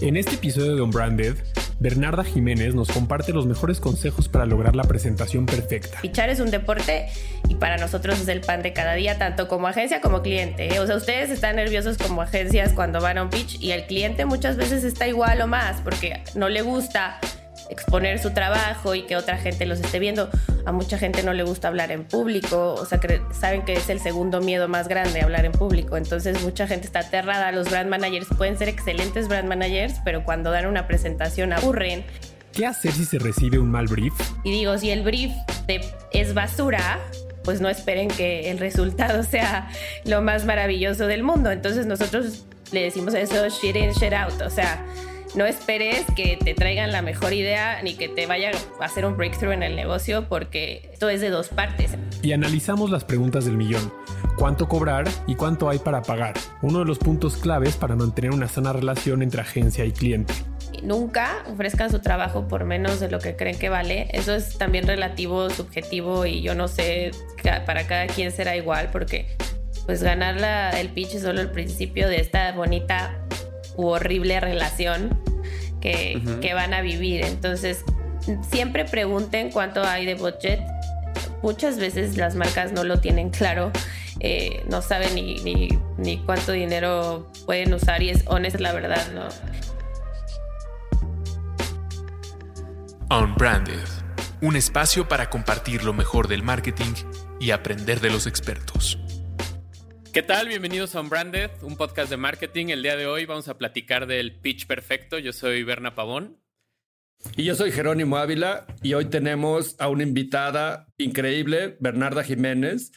En este episodio de Unbranded, Bernarda Jiménez nos comparte los mejores consejos para lograr la presentación perfecta. Fichar es un deporte y para nosotros es el pan de cada día, tanto como agencia como cliente. ¿eh? O sea, ustedes están nerviosos como agencias cuando van a un pitch y el cliente muchas veces está igual o más porque no le gusta exponer su trabajo y que otra gente los esté viendo. A mucha gente no le gusta hablar en público, o sea, que saben que es el segundo miedo más grande hablar en público. Entonces mucha gente está aterrada. Los brand managers pueden ser excelentes brand managers, pero cuando dan una presentación aburren. ¿Qué hacer si se recibe un mal brief? Y digo, si el brief es basura, pues no esperen que el resultado sea lo más maravilloso del mundo. Entonces nosotros le decimos eso shit in, shit out. O sea, no esperes que te traigan la mejor idea ni que te vaya a hacer un breakthrough en el negocio porque esto es de dos partes. Y analizamos las preguntas del millón. ¿Cuánto cobrar y cuánto hay para pagar? Uno de los puntos claves para mantener una sana relación entre agencia y cliente. Nunca ofrezcan su trabajo por menos de lo que creen que vale. Eso es también relativo, subjetivo y yo no sé, para cada quien será igual porque pues ganar el pitch es solo el principio de esta bonita horrible relación que, van a vivir. Entonces, siempre pregunten cuánto hay de budget. Muchas veces las marcas no lo tienen claro, eh, no saben ni, ni, cuánto dinero pueden usar y es honesta la verdad, ¿no? Unbranded, un espacio para compartir lo mejor del marketing y aprender de los expertos. ¿Qué tal? Bienvenidos a Unbranded, un podcast de marketing. El día de hoy vamos a platicar del pitch perfecto. Yo soy Berna Pavón. Y yo soy Jerónimo Ávila y hoy tenemos a una invitada increíble, Bernarda Jiménez.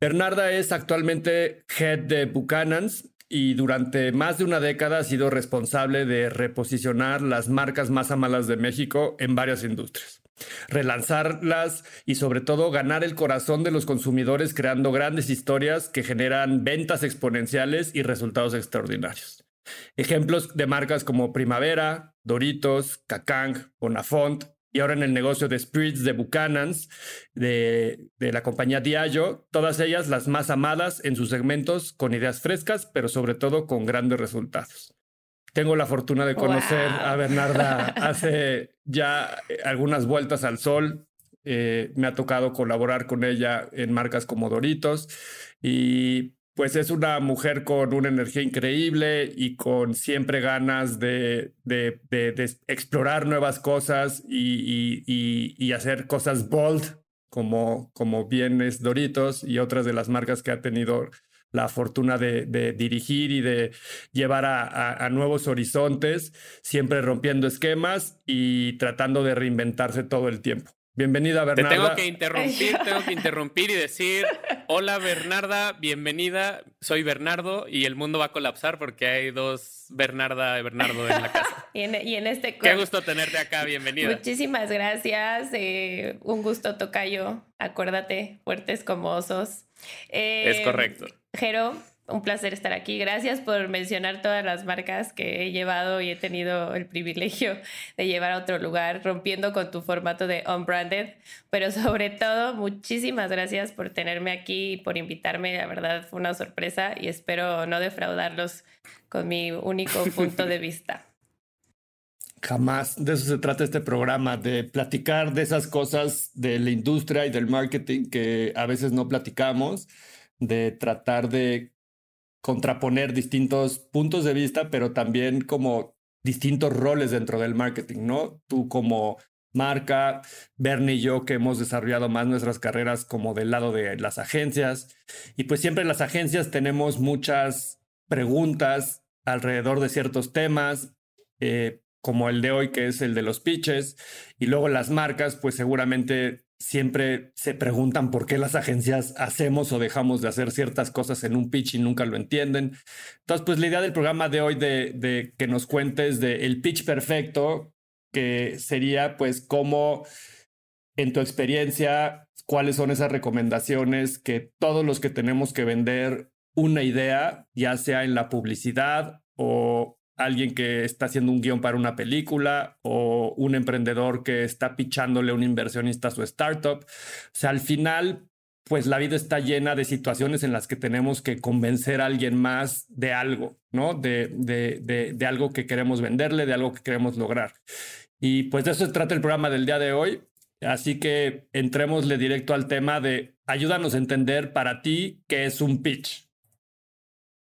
Bernarda es actualmente head de Buchanan's y durante más de una década ha sido responsable de reposicionar las marcas más amadas de México en varias industrias relanzarlas y sobre todo ganar el corazón de los consumidores creando grandes historias que generan ventas exponenciales y resultados extraordinarios. Ejemplos de marcas como Primavera, Doritos, Cacang, Bonafont y ahora en el negocio de Spirits de Buchanan's, de, de, la compañía Diageo, todas ellas las más amadas en sus segmentos con ideas frescas, pero sobre todo con grandes resultados. Tengo la fortuna de conocer a Bernarda hace ya eh, algunas vueltas al sol. Eh, me ha tocado colaborar con ella en marcas como Doritos y pues es una mujer con una energía increíble y con siempre ganas de, explorar nuevas cosas y, y, hacer cosas bold como, como bien es Doritos y otras de las marcas que ha tenido la fortuna de, dirigir y de llevar a, nuevos horizontes, siempre rompiendo esquemas y tratando de reinventarse todo el tiempo. Bienvenida, Bernarda. Te tengo que interrumpir, tengo que interrumpir y decir, hola Bernarda, bienvenida, soy Bernardo y el mundo va a colapsar porque hay dos Bernarda y Bernardo en la casa. y, en, este... Qué gusto tenerte acá, bienvenida. Muchísimas gracias, eh, un gusto tocayo, acuérdate, fuertes como osos. es eh, correcto. Jero, un placer estar aquí. Gracias por mencionar todas las marcas que he llevado y he tenido el privilegio de llevar a otro lugar, rompiendo con tu formato de unbranded. Pero sobre todo, muchísimas gracias por tenerme aquí y por invitarme. La verdad fue una sorpresa y espero no defraudarlos con mi único punto de vista. Jamás. De eso se trata este programa, de platicar de esas cosas de la industria y del marketing que a veces no platicamos de tratar de contraponer distintos puntos de vista, pero también como distintos roles dentro del marketing, ¿no? Tú como marca, Bernie y yo que hemos desarrollado más nuestras carreras como del lado de las agencias. Y pues siempre en las agencias tenemos muchas preguntas alrededor de ciertos temas, eh, como el de hoy, que es el de los pitches. Y luego las marcas, pues seguramente siempre se preguntan por qué las agencias hacemos o dejamos de hacer ciertas cosas en un pitch y nunca lo entienden. Entonces, pues la idea del programa de hoy de, que nos cuentes de el pitch perfecto, que sería pues cómo en tu experiencia, cuáles son esas recomendaciones que todos los que tenemos que vender una idea, ya sea en la publicidad o alguien que está haciendo un guion para una película o un emprendedor que está pichándole a un inversionista a su startup. O sea, al final, pues la vida está llena de situaciones en las que tenemos que convencer a alguien más de algo, ¿no? De, de, de, algo que queremos venderle, de algo que queremos lograr. Y pues de eso se trata el programa del día de hoy. Así que entrémosle directo al tema de ayúdanos a entender para ti qué es un pitch.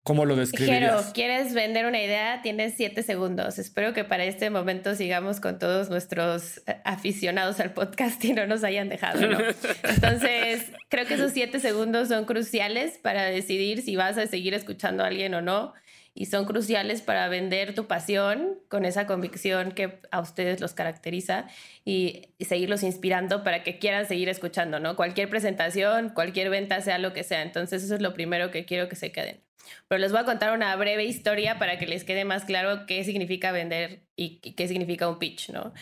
¿Cómo lo describirías? Jero, ¿quieres vender una idea? Tienes siete segundos. Espero que para este momento sigamos con todos nuestros eh, aficionados al podcast y no nos hayan dejado, ¿no? Entonces, creo que esos siete segundos son cruciales para decidir si vas a seguir escuchando a alguien o no y son cruciales para vender tu pasión con esa convicción que a ustedes los caracteriza y, seguirlos inspirando para que quieran seguir escuchando, ¿no? Cualquier presentación, cualquier venta, sea lo que sea. Entonces, eso es lo primero que quiero que se queden. Pero les voy a contar una breve historia para que les quede más claro qué significa vender y qué significa un pitch, ¿no?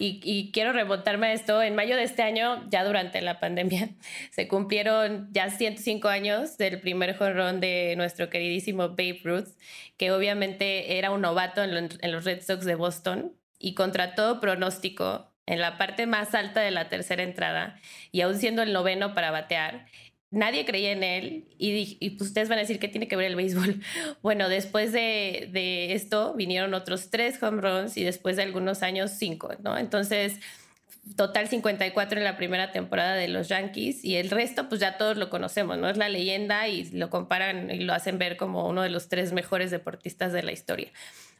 Y, quiero remontarme a esto. En mayo de este año, ya durante la pandemia, se cumplieron ya 105 años del primer jorrón de nuestro queridísimo Babe Ruth, que obviamente era un novato en, en los Red Sox de Boston y contra todo pronóstico, en la parte más alta de la tercera entrada y aún siendo el noveno para batear, nadie creía en él y, pues, ustedes van a decir que tiene que ver el béisbol. Bueno, después de, de, esto vinieron otros tres home runs y después de algunos años cinco, ¿no? Entonces, total 54 en la primera temporada de los Yankees y el resto pues ya todos lo conocemos, ¿no? Es la leyenda y lo comparan y lo hacen ver como uno de los tres mejores deportistas de la historia.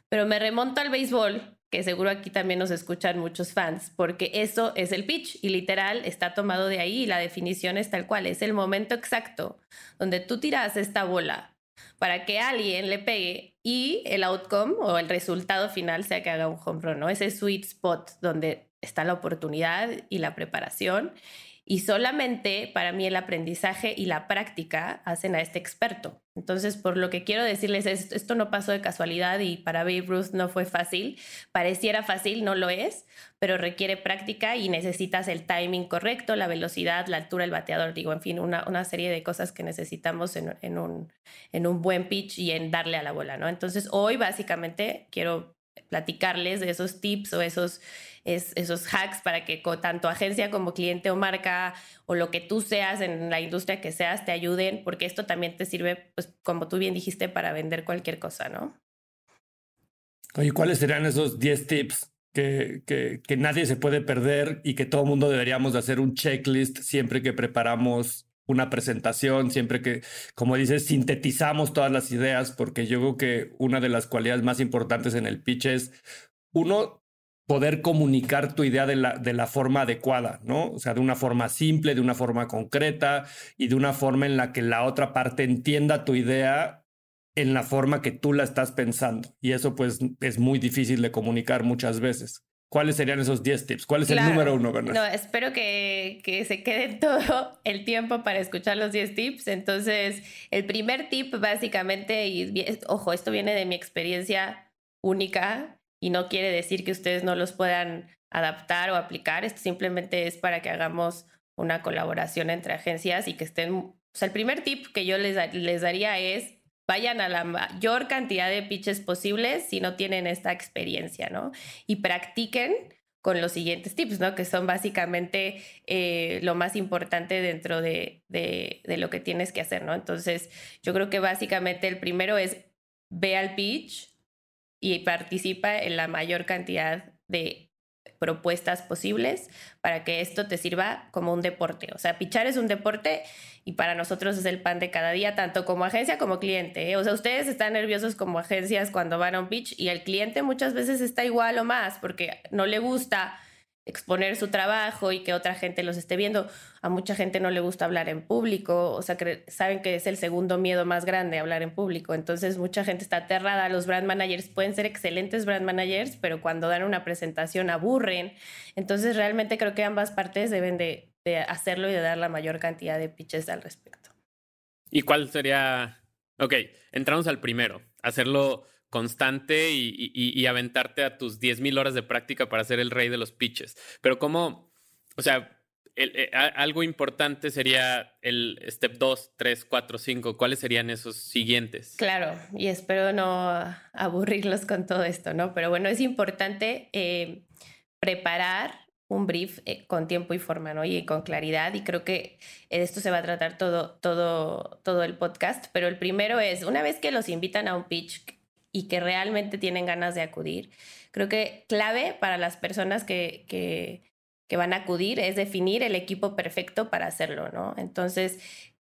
Pero me remonto al béisbol que seguro aquí también nos escuchan muchos fans, porque eso es el pitch y literal está tomado de ahí y la definición es tal cual, es el momento exacto donde tú tiras esta bola para que alguien le pegue y el outcome o el resultado final sea que haga un home run, ¿no? Ese sweet spot donde está la oportunidad y la preparación y solamente para mí el aprendizaje y la práctica hacen a este experto. Entonces, por lo que quiero decirles es, esto no pasó de casualidad y para Babe Ruth no fue fácil. Pareciera fácil, no lo es, pero requiere práctica y necesitas el timing correcto, la velocidad, la altura del bateador, digo, en fin, una, una serie de cosas que necesitamos en, en, un, en un buen pitch y en darle a la bola, ¿no? Entonces, hoy básicamente quiero platicarles de esos tips o esos es esos hacks para que tanto agencia como cliente o marca o lo que tú seas en la industria que seas te ayuden, porque esto también te sirve, pues como tú bien dijiste, para vender cualquier cosa, ¿no? Oye, ¿cuáles serían esos 10 tips que, que, que nadie se puede perder y que todo mundo deberíamos de hacer un checklist siempre que preparamos una presentación, siempre que, como dices, sintetizamos todas las ideas, porque yo creo que una de las cualidades más importantes en el pitch es, uno, poder comunicar tu idea de la, de la forma adecuada, ¿no? O sea, de una forma simple, de una forma concreta y de una forma en la que la otra parte entienda tu idea en la forma que tú la estás pensando. Y eso pues es muy difícil de comunicar muchas veces. ¿Cuáles serían esos 10 tips? ¿Cuál es el número uno, Bernard? No, espero que, que, se quede todo el tiempo para escuchar los 10 tips. Entonces, el primer tip básicamente, y ojo, esto viene de mi experiencia única y no quiere decir que ustedes no los puedan adaptar o aplicar, esto simplemente es para que hagamos una colaboración entre agencias y que estén, o sea, el primer tip que yo les, les daría es vayan a la mayor cantidad de pitches posibles si no tienen esta experiencia, ¿no? Y practiquen con los siguientes tips, ¿no? Que son básicamente eh, lo más importante dentro de, de, de, lo que tienes que hacer, ¿no? Entonces, yo creo que básicamente el primero es ve al pitch, y participa en la mayor cantidad de propuestas posibles para que esto te sirva como un deporte. O sea, pichar es un deporte y para nosotros es el pan de cada día, tanto como agencia como cliente. ¿eh? O sea, ustedes están nerviosos como agencias cuando van a un pitch y el cliente muchas veces está igual o más porque no le gusta exponer su trabajo y que otra gente los esté viendo. A mucha gente no le gusta hablar en público, o sea, saben que es el segundo miedo más grande hablar en público. Entonces, mucha gente está aterrada. Los brand managers pueden ser excelentes brand managers, pero cuando dan una presentación aburren. Entonces, realmente creo que ambas partes deben de, de hacerlo y de dar la mayor cantidad de pitches al respecto. ¿Y cuál sería? Ok, entramos al primero, hacerlo constante y, aventarte a tus 10.000 horas de práctica para ser el rey de los pitches. Pero como, o sea, eh, algo importante sería el step 2, 3, 4, 5. ¿Cuáles serían esos siguientes? Claro, y espero no aburrirlos con todo esto, ¿no? Pero bueno, es importante eh, preparar un brief eh, con tiempo y forma, ¿no? Y con claridad. Y creo que de esto se va a tratar todo, todo, todo el podcast. Pero el primero es, una vez que los invitan a un pitch y que realmente tienen ganas de acudir, creo que clave para las personas que, que, que van a acudir es definir el equipo perfecto para hacerlo, ¿no? Entonces,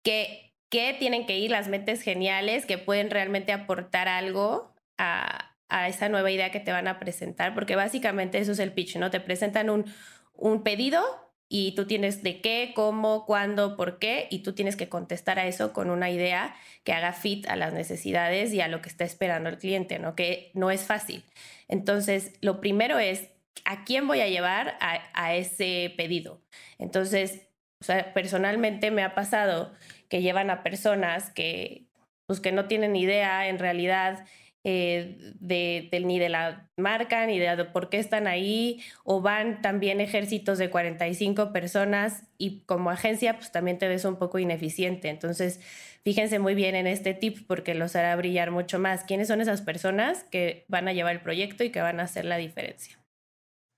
¿qué, qué tienen que ir las mentes geniales que pueden realmente aportar algo a, a esa nueva idea que te van a presentar, porque básicamente eso es el pitch, ¿no? Te presentan un, un pedido y tú tienes de qué, cómo, cuándo, por qué, y tú tienes que contestar a eso con una idea que haga fit a las necesidades y a lo que está esperando el cliente, ¿no? Que no es fácil. Entonces, lo primero es, ¿a quién voy a llevar a, ese pedido? Entonces, personalmente me ha pasado que llevan a personas que, pues, que no tienen idea en realidad eh, de, ni de la marca, ni de por qué están ahí, o van también ejércitos de 45 personas y como agencia pues también te ves un poco ineficiente. Entonces, fíjense muy bien en este tip porque los hará brillar mucho más. ¿Quiénes son esas personas que van a llevar el proyecto y que van a hacer la diferencia?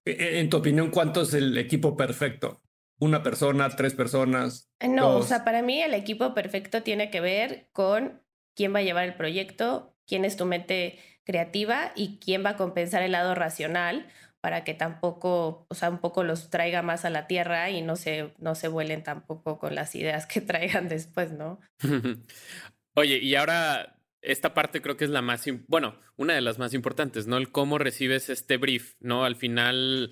E, e, en tu opinión, ¿cuánto es el equipo perfecto? ¿Una persona, tres personas? No, o sea, para mí el equipo perfecto tiene que ver con quién va a llevar el proyecto, quién es tu mente creativa y quién va a compensar el lado racional para que tampoco, o sea, un poco los traiga más a la tierra y no se, no se vuelen tampoco con las ideas que traigan después, ¿no? Oye, y ahora esta parte creo que es la más, bueno, una de las más importantes, ¿no? El cómo recibes este brief, ¿no? Al final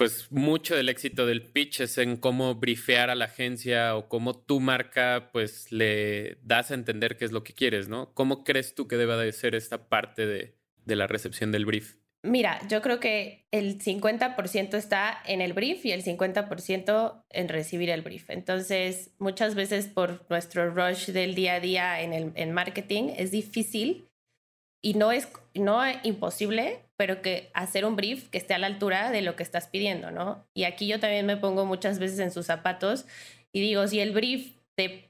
pues mucho del éxito del pitch es en cómo brifear a la agencia o cómo tu marca pues le das a entender qué es lo que quieres, ¿no? ¿Cómo crees tú que debe de ser esta parte de, de la recepción del brief? Mira, yo creo que el 50% está en el brief y el 50% en recibir el brief. Entonces, muchas veces por nuestro rush del día a día en el en marketing es difícil y no es, no es imposible, pero que hacer un brief que esté a la altura de lo que estás pidiendo, ¿no? Y aquí yo también me pongo muchas veces en sus zapatos y digo, si el brief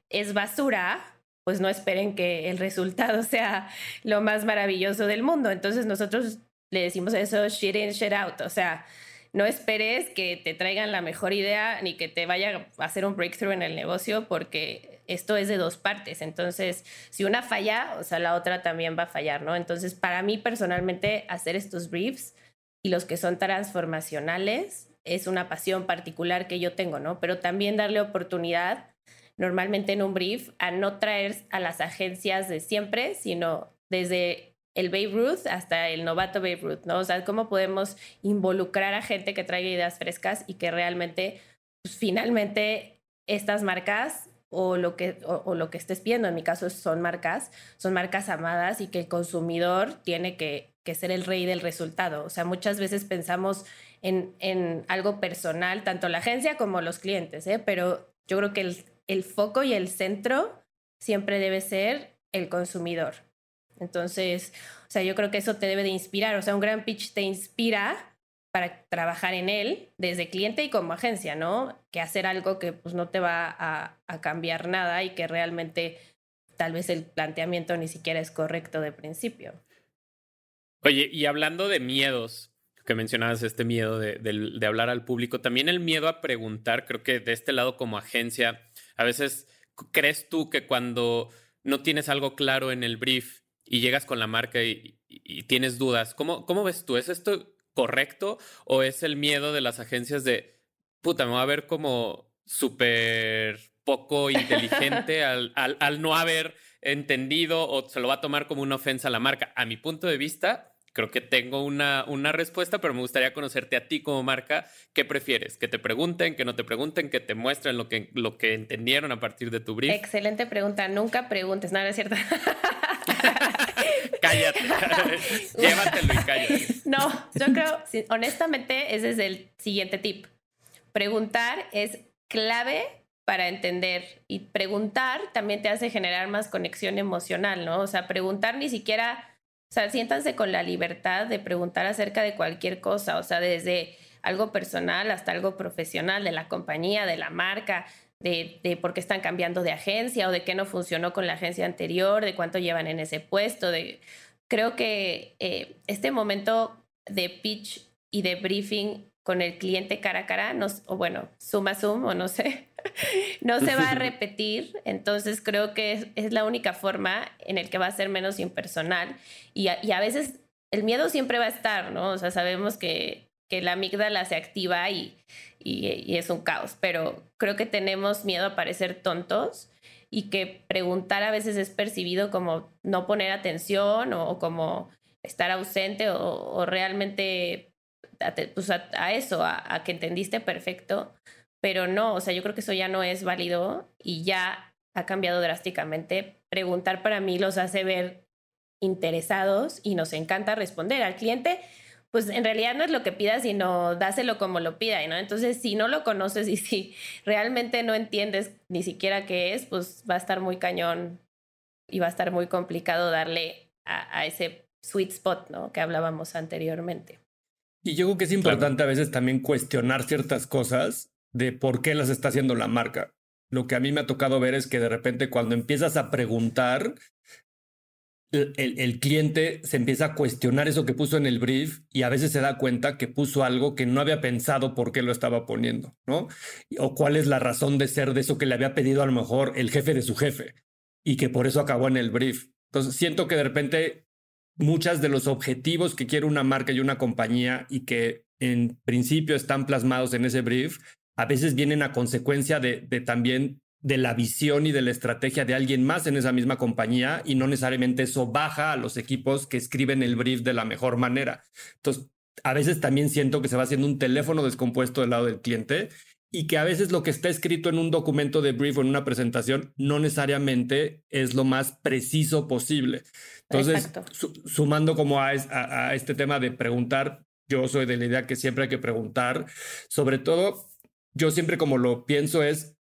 es basura, pues no esperen que el resultado sea lo más maravilloso del mundo. Entonces nosotros le decimos eso shit in, shit out, o sea, no esperes que te traigan la mejor idea ni que te vaya a hacer un breakthrough en el negocio porque esto es de dos partes. Entonces, si una falla, o sea, la otra también va a fallar, ¿no? Entonces, para mí personalmente, hacer estos briefs y los que son transformacionales es una pasión particular que yo tengo, ¿no? Pero también darle oportunidad normalmente en un brief a no traer a las agencias de siempre, sino desde el Babe Ruth hasta el novato Babe Ruth, ¿no? O sea, cómo podemos involucrar a gente que traiga ideas frescas y que realmente, pues, finalmente, estas marcas o lo, que, o, lo que estés viendo, en mi caso son marcas, son marcas amadas y que el consumidor tiene que, que ser el rey del resultado. O sea, muchas veces pensamos en, en algo personal, tanto la agencia como los clientes, ¿eh? pero yo creo que el, el foco y el centro siempre debe ser el consumidor. Entonces, o sea, yo creo que eso te debe de inspirar. O sea, un gran pitch te inspira para trabajar en él desde cliente y como agencia, ¿no? Que hacer algo que pues no te va a, cambiar nada y que realmente tal vez el planteamiento ni siquiera es correcto de principio. Oye, y hablando de miedos, que mencionabas este miedo de, hablar al público, también el miedo a preguntar, creo que de este lado como agencia, a veces crees tú que cuando no tienes algo claro en el brief y llegas con la marca y, y, tienes dudas, ¿cómo, ¿cómo ves tú? ¿Es esto correcto o es el miedo de las agencias de, puta, me va a ver como súper poco inteligente al, al, al, no haber entendido o se lo va a tomar como una ofensa a la marca? A mi punto de vista, creo que tengo una, una respuesta, pero me gustaría conocerte a ti como marca. ¿Qué prefieres? ¿Que te pregunten, que no te pregunten, que te muestren lo que, lo que entendieron a partir de tu brief? Excelente pregunta. Nunca preguntes, nada, es cierto. cállate. Llévatelo y cállate. No, yo creo, honestamente, ese es el siguiente tip. Preguntar es clave para entender y preguntar también te hace generar más conexión emocional, ¿no? O sea, preguntar ni siquiera, o sea, siéntanse con la libertad de preguntar acerca de cualquier cosa, o sea, desde algo personal hasta algo profesional, de la compañía, de la marca, de, de, por qué están cambiando de agencia o de qué no funcionó con la agencia anterior, de cuánto llevan en ese puesto. De... Creo que eh, este momento de pitch y de briefing con el cliente cara a cara, no, o bueno, suma sum o no sé, no se va a repetir. Entonces creo que es, la única forma en el que va a ser menos impersonal. Y a, y a veces el miedo siempre va a estar, ¿no? O sea, sabemos que, que la amígdala se activa y, y, es un caos, pero creo que tenemos miedo a parecer tontos y que preguntar a veces es percibido como no poner atención o, como estar ausente o realmente pues, a, eso, a, que entendiste perfecto, pero no, o sea, yo creo que eso ya no es válido y ya ha cambiado drásticamente. Preguntar para mí los hace ver interesados y nos encanta responder al cliente. Pues en realidad no es lo que pida, sino dáselo como lo pida, ¿no? Entonces, si no lo conoces y si realmente no entiendes ni siquiera qué es, pues va a estar muy cañón y va a estar muy complicado darle a, a ese sweet spot, ¿no? Que hablábamos anteriormente. Y yo creo que es importante a veces también cuestionar ciertas cosas de por qué las está haciendo la marca. Lo que a mí me ha tocado ver es que de repente cuando empiezas a preguntar, el, cliente se empieza a cuestionar eso que puso en el brief y a veces se da cuenta que puso algo que no había pensado por qué lo estaba poniendo, ¿no? O cuál es la razón de ser de eso que le había pedido a lo mejor el jefe de su jefe y que por eso acabó en el brief. Entonces siento que de repente muchas de los objetivos que quiere una marca y una compañía y que en principio están plasmados en ese brief, a veces vienen a consecuencia de, también de la visión y de la estrategia de alguien más en esa misma compañía y no necesariamente eso baja a los equipos que escriben el brief de la mejor manera. Entonces, a veces también siento que se va haciendo un teléfono descompuesto del lado del cliente y que a veces lo que está escrito en un documento de brief o en una presentación no necesariamente es lo más preciso posible. Entonces, sumando como a, a, este tema de preguntar, yo soy de la idea que siempre hay que preguntar. Sobre todo, yo siempre como lo pienso es,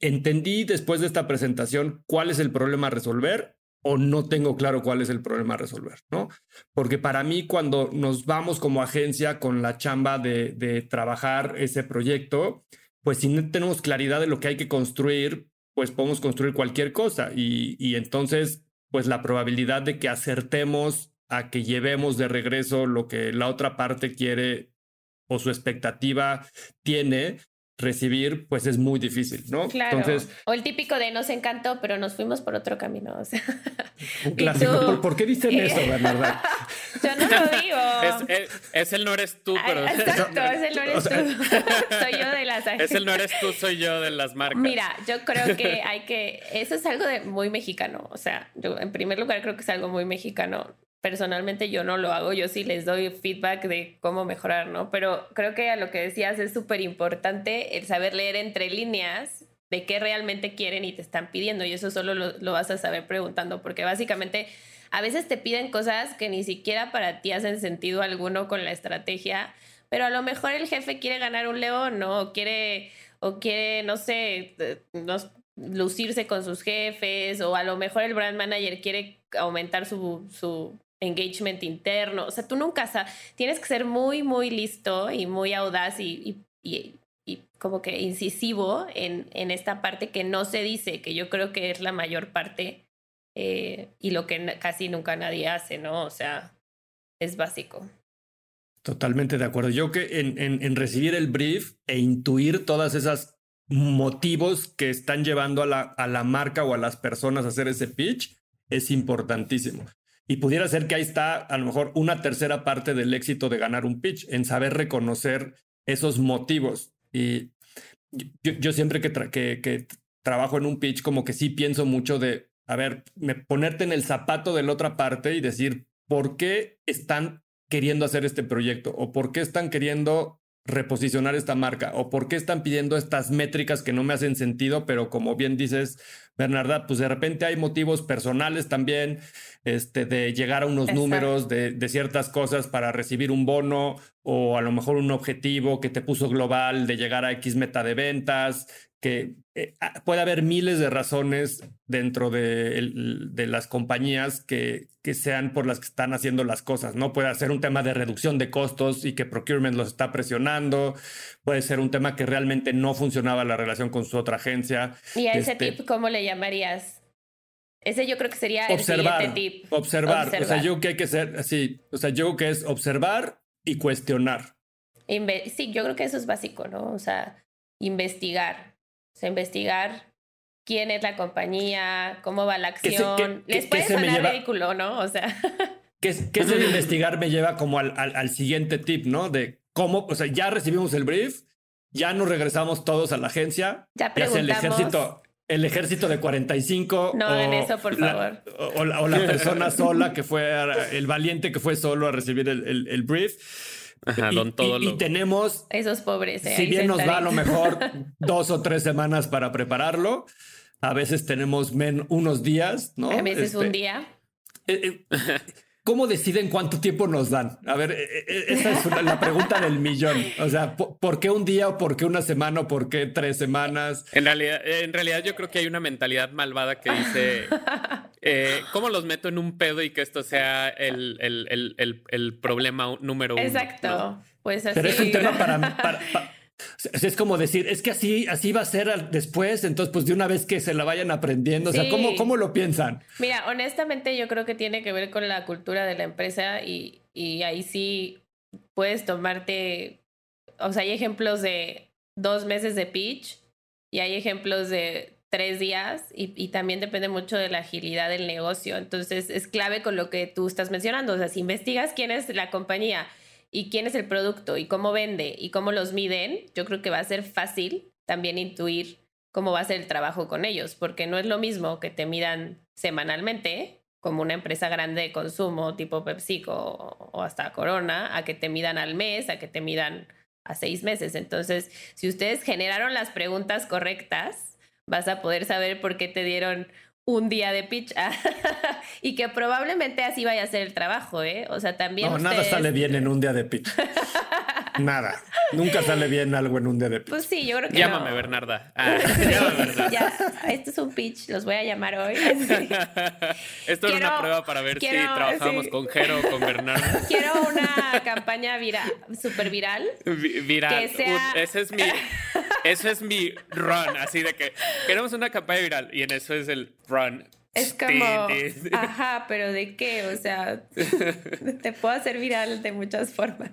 entendí después de esta presentación cuál es el problema a resolver o no tengo claro cuál es el problema a resolver, ¿no? Porque para mí cuando nos vamos como agencia con la chamba de, de trabajar ese proyecto, pues si no tenemos claridad de lo que hay que construir, pues podemos construir cualquier cosa y, y entonces pues la probabilidad de que acertemos a que llevemos de regreso lo que la otra parte quiere o su expectativa tiene, recibir, pues es muy difícil, ¿no? Claro. Entonces, o el típico de nos encantó, pero nos fuimos por otro camino. O sea, un clásico. ¿Por, qué dicen eso, Bernarda? Yo no lo digo. Es, el no eres tú, pero. exacto, es el no eres tú. soy yo de las Es el no eres tú, soy yo de las marcas. Mira, yo creo que hay que. Eso es algo de muy mexicano. O sea, yo en primer lugar creo que es algo muy mexicano personalmente yo no lo hago, yo sí les doy feedback de cómo mejorar, ¿no? Pero creo que a lo que decías es súper importante el saber leer entre líneas de qué realmente quieren y te están pidiendo y eso solo lo, vas a saber preguntando porque básicamente a veces te piden cosas que ni siquiera para ti hacen sentido alguno con la estrategia, pero a lo mejor el jefe quiere ganar un león, ¿no? O quiere, o quiere, no sé, lucirse con sus jefes, o a lo mejor el brand manager quiere aumentar su, su engagement interno. O sea, tú nunca tienes que ser muy, muy listo y muy audaz y, y, y, como que incisivo en, en, esta parte que no se dice, que yo creo que es la mayor parte eh, y lo que casi nunca nadie hace, ¿no? O sea, es básico. Totalmente de acuerdo. Yo que en, en, en recibir el brief e intuir todas esas motivos que están llevando a la, a la marca o a las personas a hacer ese pitch es importantísimo. Y pudiera ser que ahí está a lo mejor una tercera parte del éxito de ganar un pitch, en saber reconocer esos motivos. Y yo, siempre que, trabajo en un pitch, como que sí pienso mucho de, a ver, ponerte en el zapato de la otra parte y decir, ¿por qué están queriendo hacer este proyecto? ¿O por qué están queriendo reposicionar esta marca? ¿O por qué están pidiendo estas métricas que no me hacen sentido? Pero como bien dices, Bernarda, pues de repente hay motivos personales también, este, de llegar a unos números de, de, ciertas cosas para recibir un bono o a lo mejor un objetivo que te puso global de llegar a X meta de ventas, que eh, ah, puede haber miles de razones dentro de, de las compañías que, que, sean por las que están haciendo las cosas, ¿no? Puede ser un tema de reducción de costos y que procurement los está presionando, puede ser un tema que realmente no funcionaba la relación con su otra agencia. ¿Y a ese este tip cómo le llamarías? Ese yo creo que sería observar, el tip. Observar. observar. O sea, yo creo que hay que ser así. O sea, yo creo que es observar y cuestionar. sí, yo creo que eso es básico, ¿no? O sea, investigar. O sea, investigar quién es la compañía, cómo va la acción. Les puede sonar ridículo, ¿no? O sea. ¿Qué es, qué el investigar me lleva como al, al, siguiente tip, ¿no? De cómo, o sea, ya recibimos el brief, ya nos regresamos todos a la agencia, ya, ya sea el ejército, el ejército de 45. No hagan eso, por favor. O, la, persona sola que fue, el valiente que fue solo a recibir el, el, brief. Ajá, don todo y, tenemos. Esos pobres. Eh, si bien nos da a lo mejor dos o tres semanas para prepararlo, a veces tenemos men unos días, ¿no? A veces un este, día. Eh, eh, ¿Cómo deciden cuánto tiempo nos dan? A ver, e, e, esa es la pregunta del millón. O sea, ¿por qué un día o por qué una semana o por qué tres semanas? En realidad, en realidad yo creo que hay una mentalidad malvada que dice, eh, ¿cómo los meto en un pedo y que esto sea el, el, problema número uno? Exacto. Pues así. Pero es un tema para, para es como decir, es que así, así va a ser después, entonces pues de una vez que se la vayan aprendiendo, o sea, ¿cómo, ¿cómo lo piensan? Mira, honestamente yo creo que tiene que ver con la cultura de la empresa y, y ahí sí puedes tomarte, o sea, hay ejemplos de dos meses de pitch y hay ejemplos de tres días y, y, también depende mucho de la agilidad del negocio. Entonces es clave con lo que tú estás mencionando. O sea, si investigas quién es la compañía y quién es el producto y cómo vende y cómo los miden, yo creo que va a ser fácil también intuir cómo va a ser el trabajo con ellos, porque no es lo mismo que te midan semanalmente como una empresa grande de consumo tipo PepsiCo o hasta Corona, a que te midan al mes, a que te midan a seis meses. Entonces, si ustedes generaron las preguntas correctas, vas a poder saber por qué te dieron un día de pitch y que probablemente así vaya a ser el trabajo, ¿eh? O sea, también. No, nada sale bien en un día de pitch. nada. Nunca sale bien algo en un día de pitch. Pues sí, yo creo que. Llámame, Bernarda. Ah, llámame, Ya, esto es un pitch, los voy a llamar hoy. esto es una prueba para ver si trabajamos con Jero o con Bernarda. Quiero una campaña viral, súper viral. viral. ese es mi. Ese es mi run, así de que queremos una campaña viral y en eso es el run. Es como, ajá, pero ¿de qué? O sea, te puedo hacer viral de muchas formas.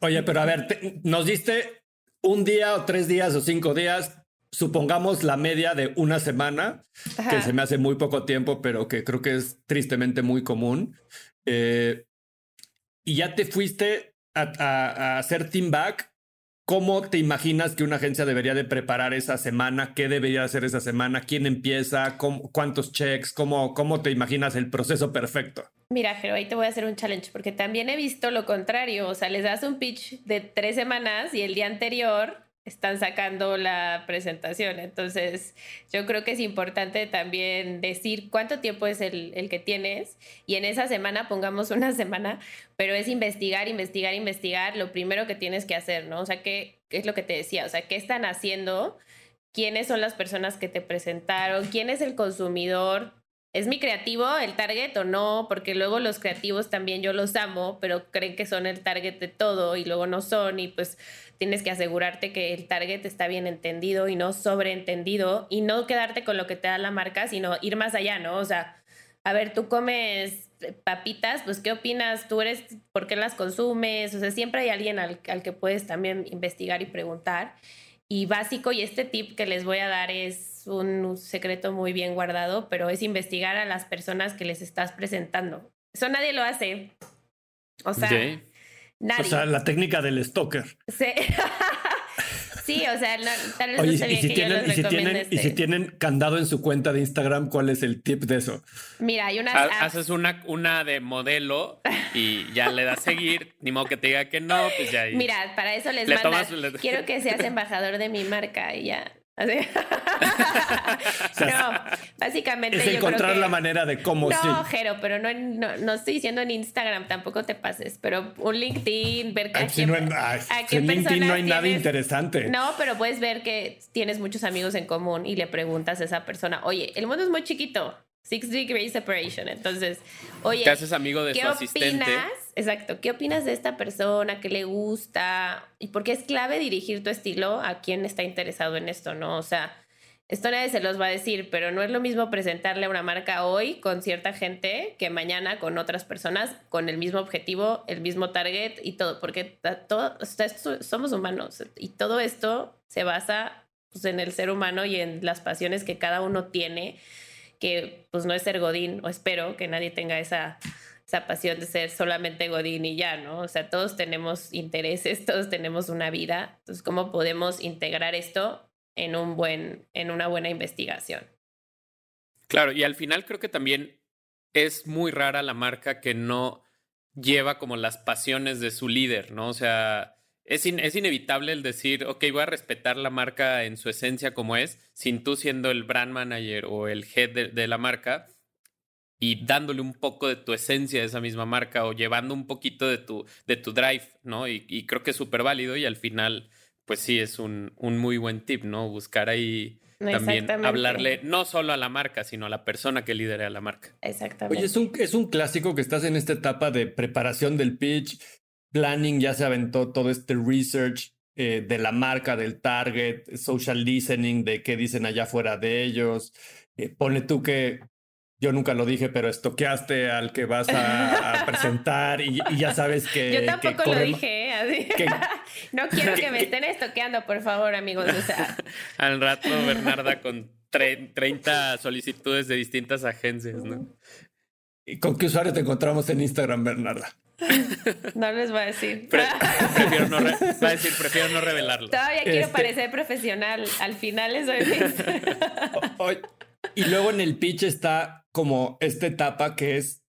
Oye, pero a ver, nos diste un día o tres días o cinco días, supongamos la media de una semana, que se me hace muy poco tiempo, pero que creo que es tristemente muy común. Eh, y ya te fuiste a, a hacer team back ¿Cómo te imaginas que una agencia debería de preparar esa semana? ¿Qué debería hacer esa semana? ¿Quién empieza? ¿Cuántos checks? ¿Cómo, ¿Cómo te imaginas el proceso perfecto? Mira, pero ahí te voy a hacer un challenge porque también he visto lo contrario. O sea, les das un pitch de tres semanas y el día anterior están sacando la presentación. Entonces, yo creo que es importante también decir cuánto tiempo es el, el, que tienes y en esa semana pongamos una semana, pero es investigar, investigar, investigar lo primero que tienes que hacer, ¿no? O sea, ¿qué, qué es lo que te decía? O sea, ¿qué están haciendo? ¿Quiénes son las personas que te presentaron? ¿Quién es el consumidor? ¿Es mi creativo el target o no? Porque luego los creativos también yo los amo, pero creen que son el target de todo y luego no son y pues tienes que asegurarte que el target está bien entendido y no sobreentendido y no quedarte con lo que te da la marca, sino ir más allá, ¿no? O sea, a ver, tú comes papitas, pues ¿qué opinas? ¿Tú eres, por qué las consumes? O sea, siempre hay alguien al, al que puedes también investigar y preguntar. Y básico, y este tip que les voy a dar es un secreto muy bien guardado, pero es investigar a las personas que les estás presentando. Eso nadie lo hace. O sea, o sea, la técnica del stalker. Sí. sí, o sea, tal vez Oye, y, si tienen, y, si tienen, y si tienen candado en su cuenta de Instagram, ¿cuál es el tip de eso? Mira, hay una. Haces una, una de modelo y ya le das seguir, ni modo que te diga que no, pues ya. Mira, para eso les le Quiero que seas embajador de mi marca y ya. no, básicamente. Es encontrar la manera de cómo No, Jero, pero no, no, estoy diciendo en Instagram, tampoco te pases, pero un LinkedIn, ver que. en, LinkedIn no hay nada interesante. No, pero puedes ver que tienes muchos amigos en común y le preguntas a esa persona, oye, el mundo es muy chiquito. Six Degree Separation. Entonces, oye. Te haces amigo de ¿qué su opinas? asistente. Exacto. ¿Qué opinas de esta persona? ¿Qué le gusta? Y porque es clave dirigir tu estilo a quien está interesado en esto, ¿no? O sea, esto nadie se los va a decir, pero no es lo mismo presentarle a una marca hoy con cierta gente que mañana con otras personas con el mismo objetivo, el mismo target y todo, porque todo, somos humanos y todo esto se basa pues, en el ser humano y en las pasiones que cada uno tiene, que pues no es ser godín, o espero que nadie tenga esa esa pasión de ser solamente Godín y ya, ¿no? O sea, todos tenemos intereses, todos tenemos una vida. Entonces, ¿cómo podemos integrar esto en, un buen, en una buena investigación. Claro, y al final creo que también es muy rara la marca que no lleva como las pasiones de su líder, ¿no? O sea, es, es, inevitable el decir, ok, voy a respetar la marca en su esencia como es, sin tú siendo el brand manager o el head de, la marca y dándole un poco de tu esencia a esa misma marca o llevando un poquito de tu, de tu drive, ¿no? Y, y creo que es súper válido y al final pues sí es un, un muy buen tip, ¿no? Buscar ahí también hablarle no solo a la marca, sino a la persona que lidera la marca. Exactamente. Oye, es un, es un clásico que estás en esta etapa de preparación del pitch, planning, ya se aventó todo este research eh, de la marca, del target, social listening, de qué dicen allá fuera de ellos. Eh, pone tú que yo nunca lo dije, pero estoqueaste al que vas a, presentar y, ya sabes que. Yo tampoco lo dije, ¿eh? no quiero que me estén estoqueando, por favor, amigos. O sea. Al rato, Bernarda, con 30 solicitudes de distintas agencias, ¿no? ¿Y con qué usuario te encontramos en Instagram, Bernarda? No les voy a decir. prefiero no va a decir, prefiero no revelarlo. Todavía quiero este parecer profesional. Al final eso es. y luego en el pitch está como esta etapa que es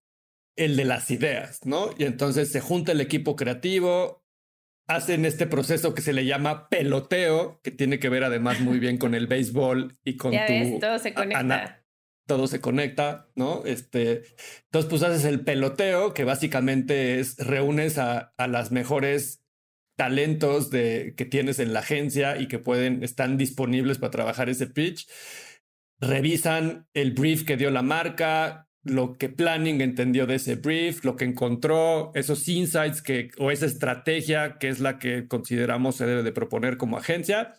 el de las ideas, ¿no? Y entonces se junta el equipo creativo, hacen este proceso que se le llama peloteo, que tiene que ver además muy bien con el béisbol y con tu... todo se conecta. Todo se conecta, ¿no? Este, entonces, pues haces el peloteo, que básicamente es reúnes a, a las mejores talentos de, que tienes en la agencia y que pueden, están disponibles para trabajar ese pitch revisan el brief que dio la marca, lo que Planning entendió de ese brief, lo que encontró, esos insights que, o esa estrategia que es la que consideramos se debe de proponer como agencia.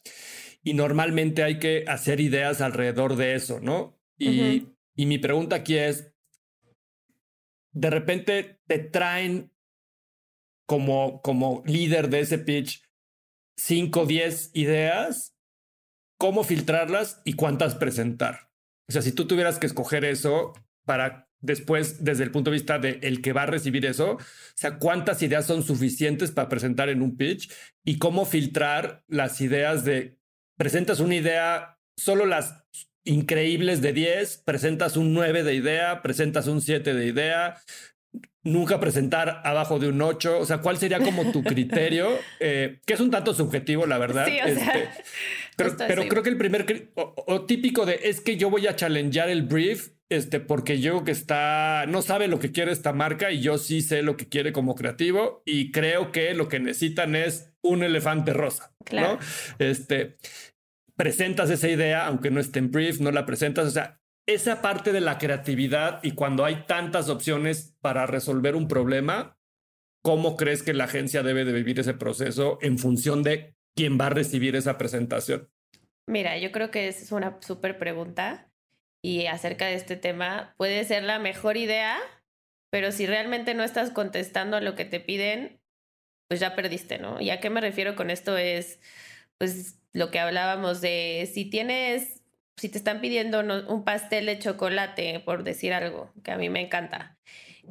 Y normalmente hay que hacer ideas alrededor de eso, ¿no? Y, y mi pregunta aquí es, de repente te traen como, como líder de ese pitch 5, 10 ideas cómo filtrarlas y cuántas presentar. O sea, si tú tuvieras que escoger eso para después, desde el punto de vista de el que va a recibir eso, o sea, cuántas ideas son suficientes para presentar en un pitch y cómo filtrar las ideas de presentas una idea, solo las increíbles de 10, presentas un 9 de idea, presentas un 7 de idea, nunca presentar abajo de un 8? O sea, ¿cuál sería como tu criterio? Eh, que es un tanto subjetivo, la verdad. Sí, o sea, este, pero, creo que el primer o, típico de es que yo voy a challengear el brief, este, porque yo que está, no sabe lo que quiere esta marca y yo sí sé lo que quiere como creativo y creo que lo que necesitan es un elefante rosa, ¿no? Este, presentas esa idea, aunque no esté en brief, no la presentas, o sea, esa parte de la creatividad y cuando hay tantas opciones para resolver un problema, ¿cómo crees que la agencia debe de vivir ese proceso en función de quién va a recibir esa presentación? Mira, yo creo que es una súper pregunta y acerca de este tema puede ser la mejor idea, pero si realmente no estás contestando a lo que te piden, pues ya perdiste, ¿no? ¿Y a qué me refiero con esto? Es, pues, lo que hablábamos de si tienes si te están pidiendo un pastel de chocolate, por decir algo, que a mí me encanta.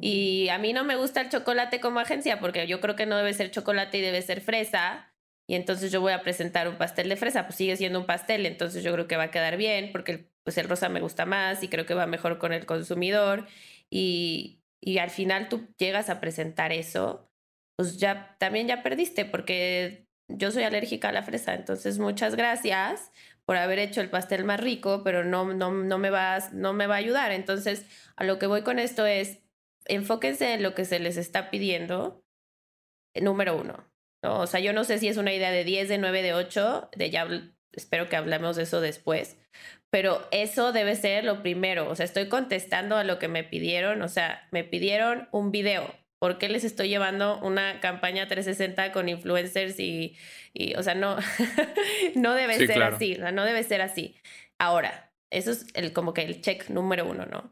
Y a mí no me gusta el chocolate como agencia porque yo creo que no debe ser chocolate y debe ser fresa. Y entonces yo voy a presentar un pastel de fresa, pues sigue siendo un pastel, entonces yo creo que va a quedar bien porque pues el rosa me gusta más y creo que va mejor con el consumidor. Y, y al final tú llegas a presentar eso, pues ya también ya perdiste porque yo soy alérgica a la fresa, entonces muchas gracias, por haber hecho el pastel más rico, pero no, no, no, me va, no me va a ayudar. Entonces, a lo que voy con esto es, enfóquense en lo que se les está pidiendo, número uno. ¿no? O sea, yo no sé si es una idea de 10, de 9, de 8, de ya espero que hablemos de eso después, pero eso debe ser lo primero. O sea, estoy contestando a lo que me pidieron, o sea, me pidieron un video. ¿Por qué les estoy llevando una campaña 360 con influencers y, y o sea, no, no debe ser así, no debe ser así. Ahora, eso es el, como que el check número uno, ¿no?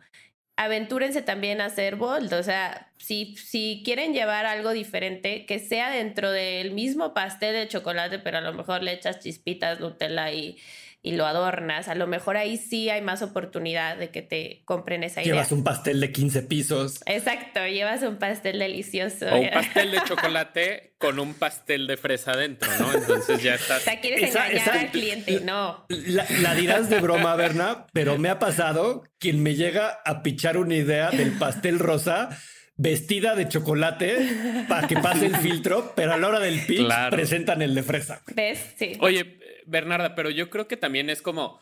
aventúrense también a hacer bold. O sea, si, si quieren llevar algo diferente, que sea dentro del mismo pastel de chocolate, pero a lo mejor le echas chispitas, Nutella y, y lo adornas, a lo mejor ahí sí hay más oportunidad de que te compren esa idea. Llevas un pastel de 15 pisos. Exacto, llevas un pastel delicioso. O un pastel de chocolate con un pastel de fresa adentro, ¿no? Entonces ya estás... O sea, quieres engañar al cliente, no. La, dirás de broma, Berna, pero me ha pasado quien me llega a pichar una idea del pastel rosa vestida de chocolate para que pase el filtro, pero a la hora del pitch presentan el de fresa. ¿Ves? Sí. Oye, Bernarda, pero yo creo que también es como,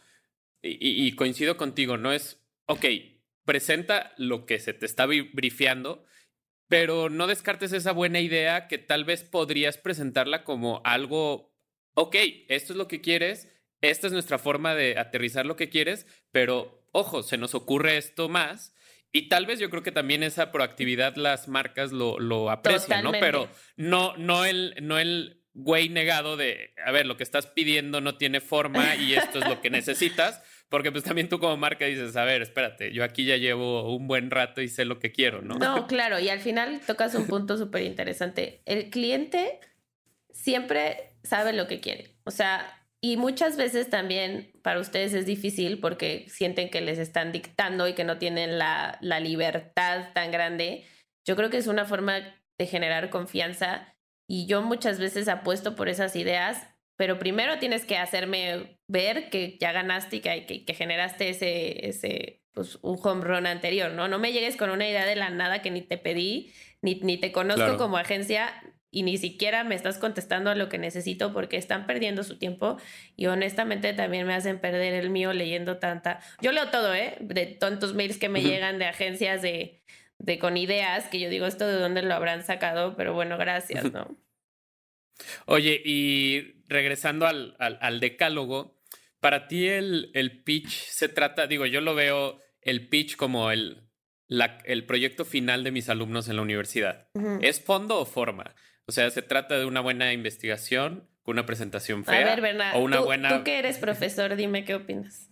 y, coincido contigo, no es, ok, presenta lo que se te está brifeando, pero no descartes esa buena idea que tal vez podrías presentarla como algo, ok, esto es lo que quieres, esta es nuestra forma de aterrizar lo que quieres, pero ojo, se nos ocurre esto más. Y tal vez yo creo que también esa proactividad las marcas lo, lo aprecian, ¿no? Pero no, no el, no el güey negado de, a ver, lo que estás pidiendo no tiene forma y esto es lo que necesitas, porque pues también tú como marca dices, a ver, espérate, yo aquí ya llevo un buen rato y sé lo que quiero, ¿no? No, claro, y al final tocas un punto súper interesante. El cliente siempre sabe lo que quiere, o sea, y muchas veces también para ustedes es difícil porque sienten que les están dictando y que no tienen la, la libertad tan grande. Yo creo que es una forma de generar confianza y yo muchas veces apuesto por esas ideas, pero primero tienes que hacerme ver que ya ganaste y que, que, generaste ese, ese, pues, un home run anterior, ¿no? No me llegues con una idea de la nada que ni te pedí, ni, ni te conozco como agencia y ni siquiera me estás contestando a lo que necesito porque están perdiendo su tiempo y honestamente también me hacen perder el mío leyendo tanta... Yo leo todo, ¿eh? De tontos mails que me llegan de agencias de de con ideas que yo digo esto de dónde lo habrán sacado, pero bueno, gracias, ¿no? Oye, y regresando al, al, decálogo, para ti el, el, pitch se trata, digo, yo lo veo el pitch como el, la, el proyecto final de mis alumnos en la universidad. ¿Es fondo o forma? O sea, se trata de una buena investigación, una presentación fea. A ver, Bernard, o una buena... tú que eres profesor, dime qué opinas.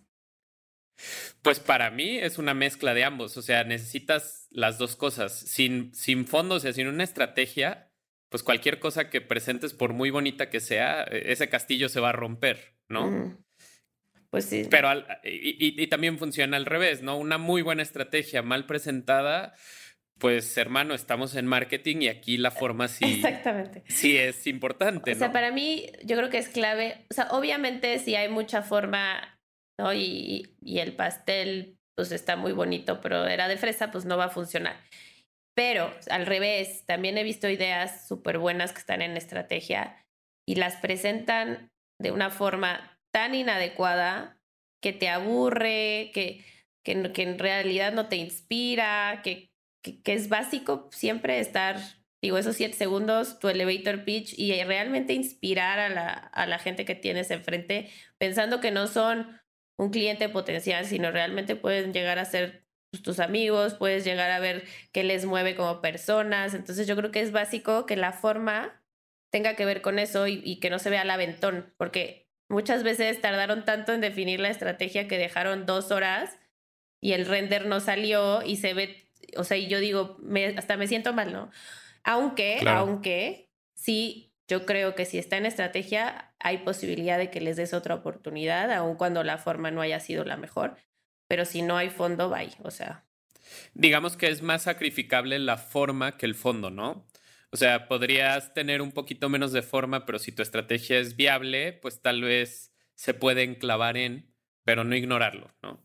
Pues para mí es una mezcla de ambos, o sea, necesitas las dos cosas. Sin, sin fondo, o sea, sin una estrategia, pues cualquier cosa que presentes, por muy bonita que sea, e, ese castillo se va a romper, ¿no? Pues sí. Pero y, y, también funciona al revés, ¿no? Una muy buena estrategia mal presentada, pues hermano, estamos en marketing y aquí la forma sí, Exactamente. sí es importante. O sea, para mí yo creo que es clave, o sea, obviamente si hay mucha forma ¿no? Y, y el pastel, pues está muy bonito, pero era de fresa, pues no va a funcionar. Pero al revés, también he visto ideas súper buenas que están en estrategia y las presentan de una forma tan inadecuada que te aburre, que, que, que en realidad no te inspira, que, que, que, es básico siempre estar, digo, esos siete segundos, tu elevator pitch y realmente inspirar a la, a la gente que tienes enfrente, pensando que no son un cliente potencial, sino realmente pueden llegar a ser pues, tus amigos, puedes llegar a ver qué les mueve como personas. Entonces yo creo que es básico que la forma tenga que ver con eso y, que no se vea al aventón, porque muchas veces tardaron tanto en definir la estrategia que dejaron dos horas y el render no salió y se ve, o sea, y yo digo, me, hasta me siento mal, ¿no? Aunque, aunque sí yo creo que si está en estrategia, hay posibilidad de que les des otra oportunidad, aun cuando la forma no haya sido la mejor. Pero si no hay fondo, bye. O sea. Digamos que es más sacrificable la forma que el fondo, ¿no? O sea, podrías tener un poquito menos de forma, pero si tu estrategia es viable, pues tal vez se puede enclavar en, pero no ignorarlo, ¿no?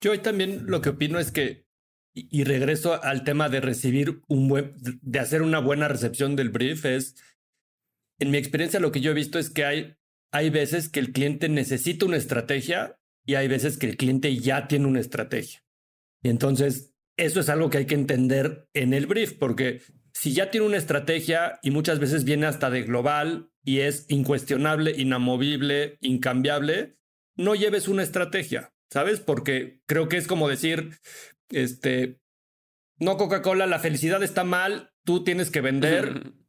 Yo también lo que opino es que, y regreso al tema de recibir un buen, de hacer una buena recepción del brief, es en mi experiencia lo que yo he visto es que hay, hay veces que el cliente necesita una estrategia y hay veces que el cliente ya tiene una estrategia. Y entonces, eso es algo que hay que entender en el brief, porque si ya tiene una estrategia y muchas veces viene hasta de global y es incuestionable, inamovible, incambiable, no lleves una estrategia, ¿sabes? Porque creo que es como decir, este, no Coca-Cola, la felicidad está mal, tú tienes que vender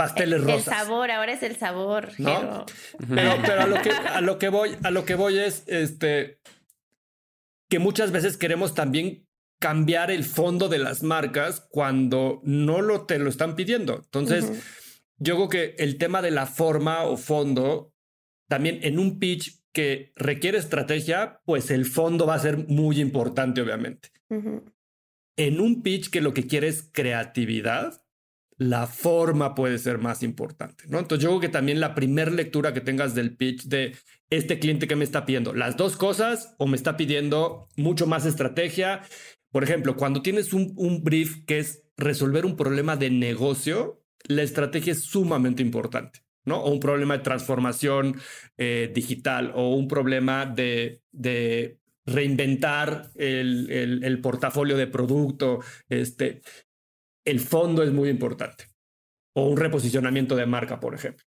pasteles rosas. El sabor, ahora es el sabor. ¿no? Pero, pero a, lo que, a lo que voy, a lo que voy es este que muchas veces queremos también cambiar el fondo de las marcas cuando no lo te lo están pidiendo. Entonces, yo creo que el tema de la forma o fondo, también en un pitch que requiere estrategia, pues el fondo va a ser muy importante, obviamente. En un pitch que lo que quiere es creatividad, la forma puede ser más importante, ¿no? Entonces yo creo que también la primera lectura que tengas del pitch de este cliente que me está pidiendo, las dos cosas o me está pidiendo mucho más estrategia. Por ejemplo, cuando tienes un, un brief que es resolver un problema de negocio, la estrategia es sumamente importante. ¿no? O un problema de transformación eh, digital o un problema de, de reinventar el, el, el, portafolio de producto. Este, el fondo es muy importante. O un reposicionamiento de marca, por ejemplo.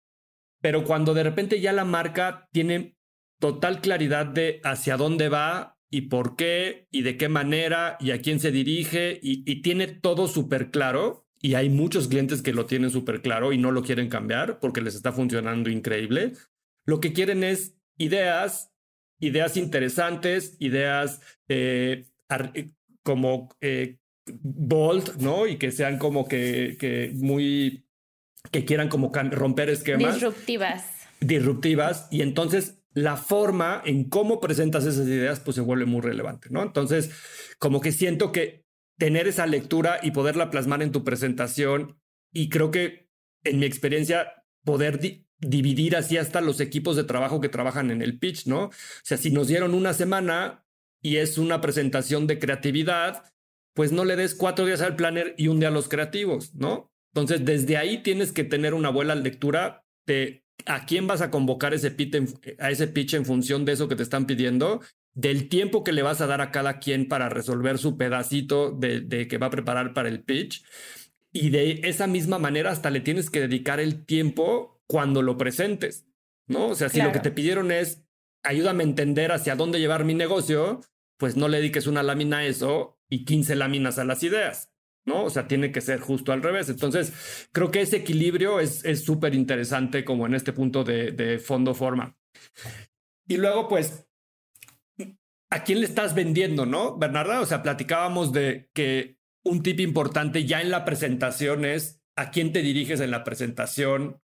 Pero cuando de repente ya la marca tiene total claridad de hacia dónde va y por qué y de qué manera y a quién se dirige y, tiene todo súper claro, y hay muchos clientes que lo tienen súper claro y no lo quieren cambiar porque les está funcionando increíble. Lo que quieren es ideas, ideas interesantes, ideas eh, como eh, bold, ¿no? Y que sean como que, que muy, que quieran como romper esquemas. Disruptivas. Disruptivas. Y entonces la forma en cómo presentas esas ideas pues se vuelve muy relevante, ¿no? Entonces, como que siento que tener esa lectura y poderla plasmar en tu presentación. Y creo que en mi experiencia, poder dividir así hasta los equipos de trabajo que trabajan en el pitch, ¿no? O sea, si nos dieron una semana y es una presentación de creatividad, pues no le des cuatro días al planner y un día a los creativos, ¿no? Entonces, desde ahí tienes que tener una buena lectura de a quién vas a convocar ese pitch en, a ese pitch en función de eso que te están pidiendo del tiempo que le vas a dar a cada quien para resolver su pedacito de, que va a preparar para el pitch. Y de esa misma manera hasta le tienes que dedicar el tiempo cuando lo presentes, ¿no? O sea, si lo que te pidieron es ayúdame a entender hacia dónde llevar mi negocio, pues no le dediques una lámina a eso y 15 láminas a las ideas, ¿no? O sea, tiene que ser justo al revés. Entonces, creo que ese equilibrio es súper interesante como en este punto de, de fondo-forma. Y luego, pues, ¿a quién le estás vendiendo, no, Bernarda? O sea, platicábamos de que un tip importante ya en la presentación es a quién te diriges en la presentación,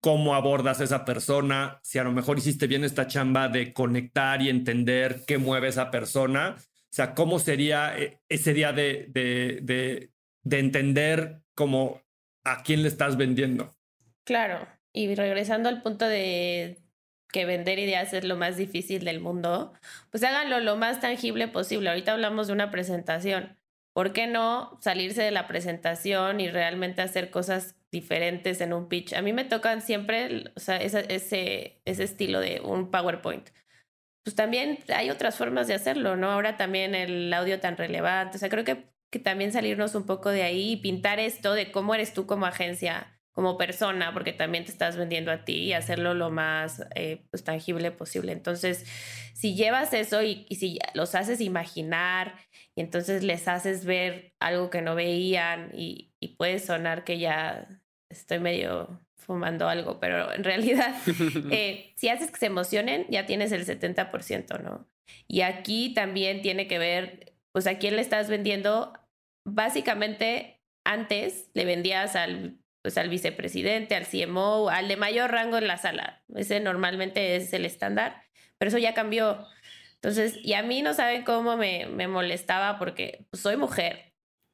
cómo abordas a esa persona, si a lo mejor hiciste bien esta chamba de conectar y entender qué mueve esa persona. O sea, cómo sería eh, ese día de, de, de, de entender cómo a quién le estás vendiendo. Claro. Y regresando al punto de que vender ideas es lo más difícil del mundo, pues háganlo lo más tangible posible. Ahorita hablamos de una presentación. ¿Por qué no salirse de la presentación y realmente hacer cosas diferentes en un pitch? A mí me tocan siempre, o sea, ese, ese estilo de un PowerPoint. Pues también hay otras formas de hacerlo, ¿no? Ahora también el audio tan relevante. O sea, creo que, que también salirnos un poco de ahí y pintar esto de cómo eres tú como agencia como persona, porque también te estás vendiendo a ti y hacerlo lo más eh, pues, tangible posible. Entonces, si llevas eso y, si los haces imaginar y entonces les haces ver algo que no veían y, y puede sonar que ya estoy medio fumando algo, pero en realidad, eh, si haces que se emocionen, ya tienes el 70%, ¿no? Y aquí también tiene que ver, pues a quién le estás vendiendo. Básicamente, antes le vendías al pues al vicepresidente, al CMO, al de mayor rango en la sala. Ese normalmente es el estándar, pero eso ya cambió. Entonces, y a mí no saben cómo me, me molestaba porque pues, soy mujer,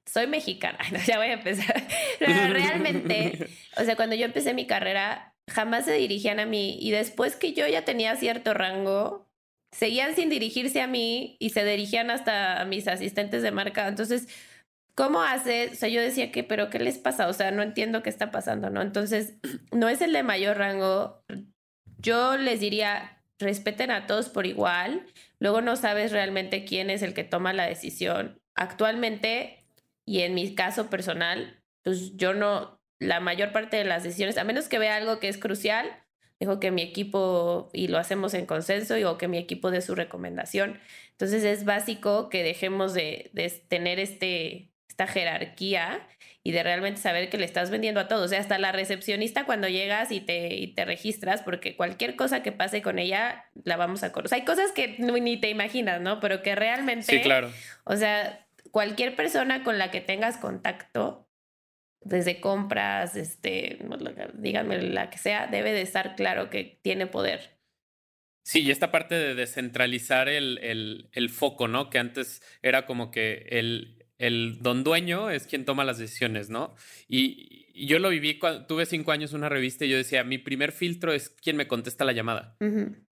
soy mexicana, ya voy a empezar. realmente, o sea, cuando yo empecé mi carrera, jamás se dirigían a mí y después que yo ya tenía cierto rango, seguían sin dirigirse a mí y se dirigían hasta a mis asistentes de marca. Entonces, ¿Cómo hace? O sea, yo decía que, pero ¿qué les pasa? O sea, no entiendo qué está pasando, ¿no? Entonces, no es el de mayor rango. Yo les diría, respeten a todos por igual. Luego no sabes realmente quién es el que toma la decisión. Actualmente, y en mi caso personal, pues yo no, la mayor parte de las decisiones, a menos que vea algo que es crucial, dejo que mi equipo, y lo hacemos en consenso, y, o que mi equipo dé su recomendación. Entonces es básico que dejemos de, de tener este esta jerarquía y de realmente saber que le estás vendiendo a todos. O sea, hasta la recepcionista cuando llegas y te, y te registras, porque cualquier cosa que pase con ella la vamos a conocer. O sea, hay cosas que ni te imaginas, ¿no? Pero que realmente... Sí, claro. O sea, cualquier persona con la que tengas contacto, desde compras, este, díganme la que sea, debe de estar claro que tiene poder. Sí, y esta parte de descentralizar el, el, el foco, ¿no? Que antes era como que el, el don dueño es quien toma las decisiones, ¿no? Y, yo lo viví cuando tuve cinco años una revista y yo decía, mi primer filtro es quien me contesta la llamada.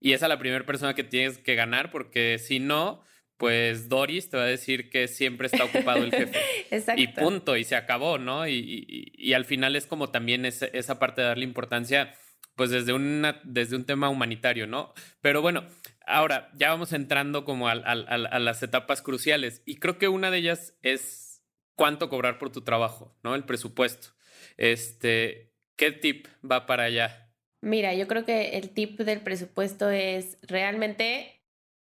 Y esa es la primera persona que tienes que ganar porque si no, pues Doris te va a decir que siempre está ocupado el jefe. Exacto. Y punto, y se acabó, ¿no? Y, y, al final es como también esa parte de darle importancia, pues desde, una, desde un tema humanitario, ¿no? Pero bueno, Ahora, ya vamos entrando como a, las etapas cruciales y creo que una de ellas es cuánto cobrar por tu trabajo, ¿no? El presupuesto. Este, ¿qué tip va para allá? Mira, yo creo que el tip del presupuesto es realmente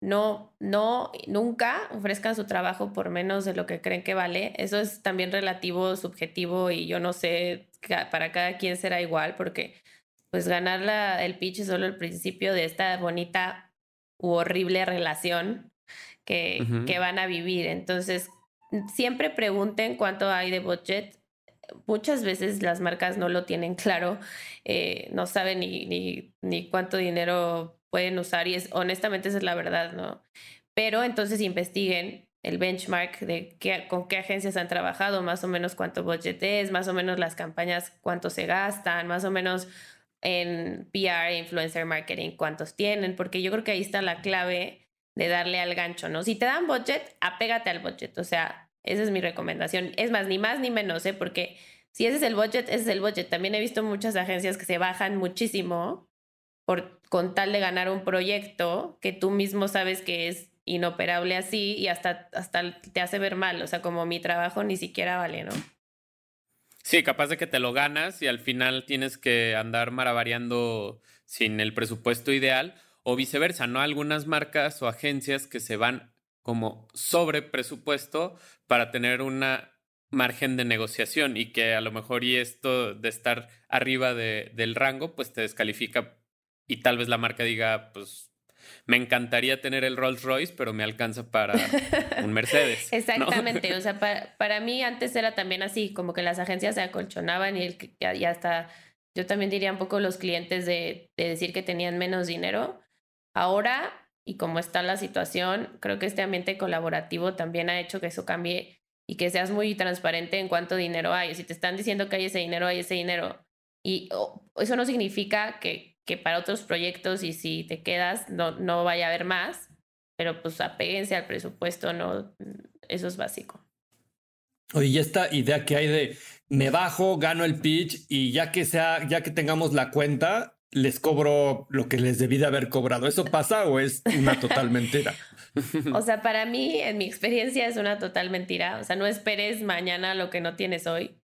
no, no, nunca ofrezcan su trabajo por menos de lo que creen que vale. Eso es también relativo, subjetivo y yo no sé, para cada quien será igual porque pues ganar la, el pitch es solo el principio de esta bonita u horrible relación que, que van a vivir. Entonces, siempre pregunten cuánto hay de budget. Muchas veces las marcas no lo tienen claro, eh, no saben ni, ni, ni cuánto dinero pueden usar y es honestamente esa es la verdad, ¿no? Pero entonces investiguen el benchmark de qué, con qué agencias han trabajado, más o menos cuánto budget es, más o menos las campañas, cuánto se gastan, más o menos en PR influencer marketing, cuántos tienen, porque yo creo que ahí está la clave de darle al gancho, ¿no? Si te dan budget, apégate al budget, o sea, esa es mi recomendación. Es más, ni más ni menos, ¿eh? Porque si ese es el budget, ese es el budget. También he visto muchas agencias que se bajan muchísimo por, con tal de ganar un proyecto que tú mismo sabes que es inoperable así y hasta, hasta te hace ver mal, o sea, como mi trabajo ni siquiera vale, ¿no? Sí, capaz de que te lo ganas y al final tienes que andar maravariando sin el presupuesto ideal o viceversa, ¿no? Algunas marcas o agencias que se van como sobre presupuesto para tener una margen de negociación y que a lo mejor y esto de estar arriba de, del rango pues te descalifica y tal vez la marca diga pues me encantaría tener el Rolls Royce, pero me alcanza para un Mercedes. Exactamente, o sea, para, mí antes era también así, como que las agencias se acolchonaban y el, ya, ya hasta, yo también diría un poco los clientes de, de decir que tenían menos dinero. Ahora, y como está la situación, creo que este ambiente colaborativo también ha hecho que eso cambie y que seas muy transparente en cuánto dinero hay. Si te están diciendo que hay ese dinero, hay ese dinero. Y eso no significa que, que para otros proyectos y si te quedas no, no vaya a haber más, pero pues apéguense al presupuesto, no, eso es básico. Oye, y esta idea que hay de me bajo, gano el pitch y ya que sea, ya que tengamos la cuenta, les cobro lo que les debí de haber cobrado. ¿Eso pasa o es una total mentira? o sea, para mí, en mi experiencia, es una total mentira. O sea, no esperes mañana lo que no tienes hoy.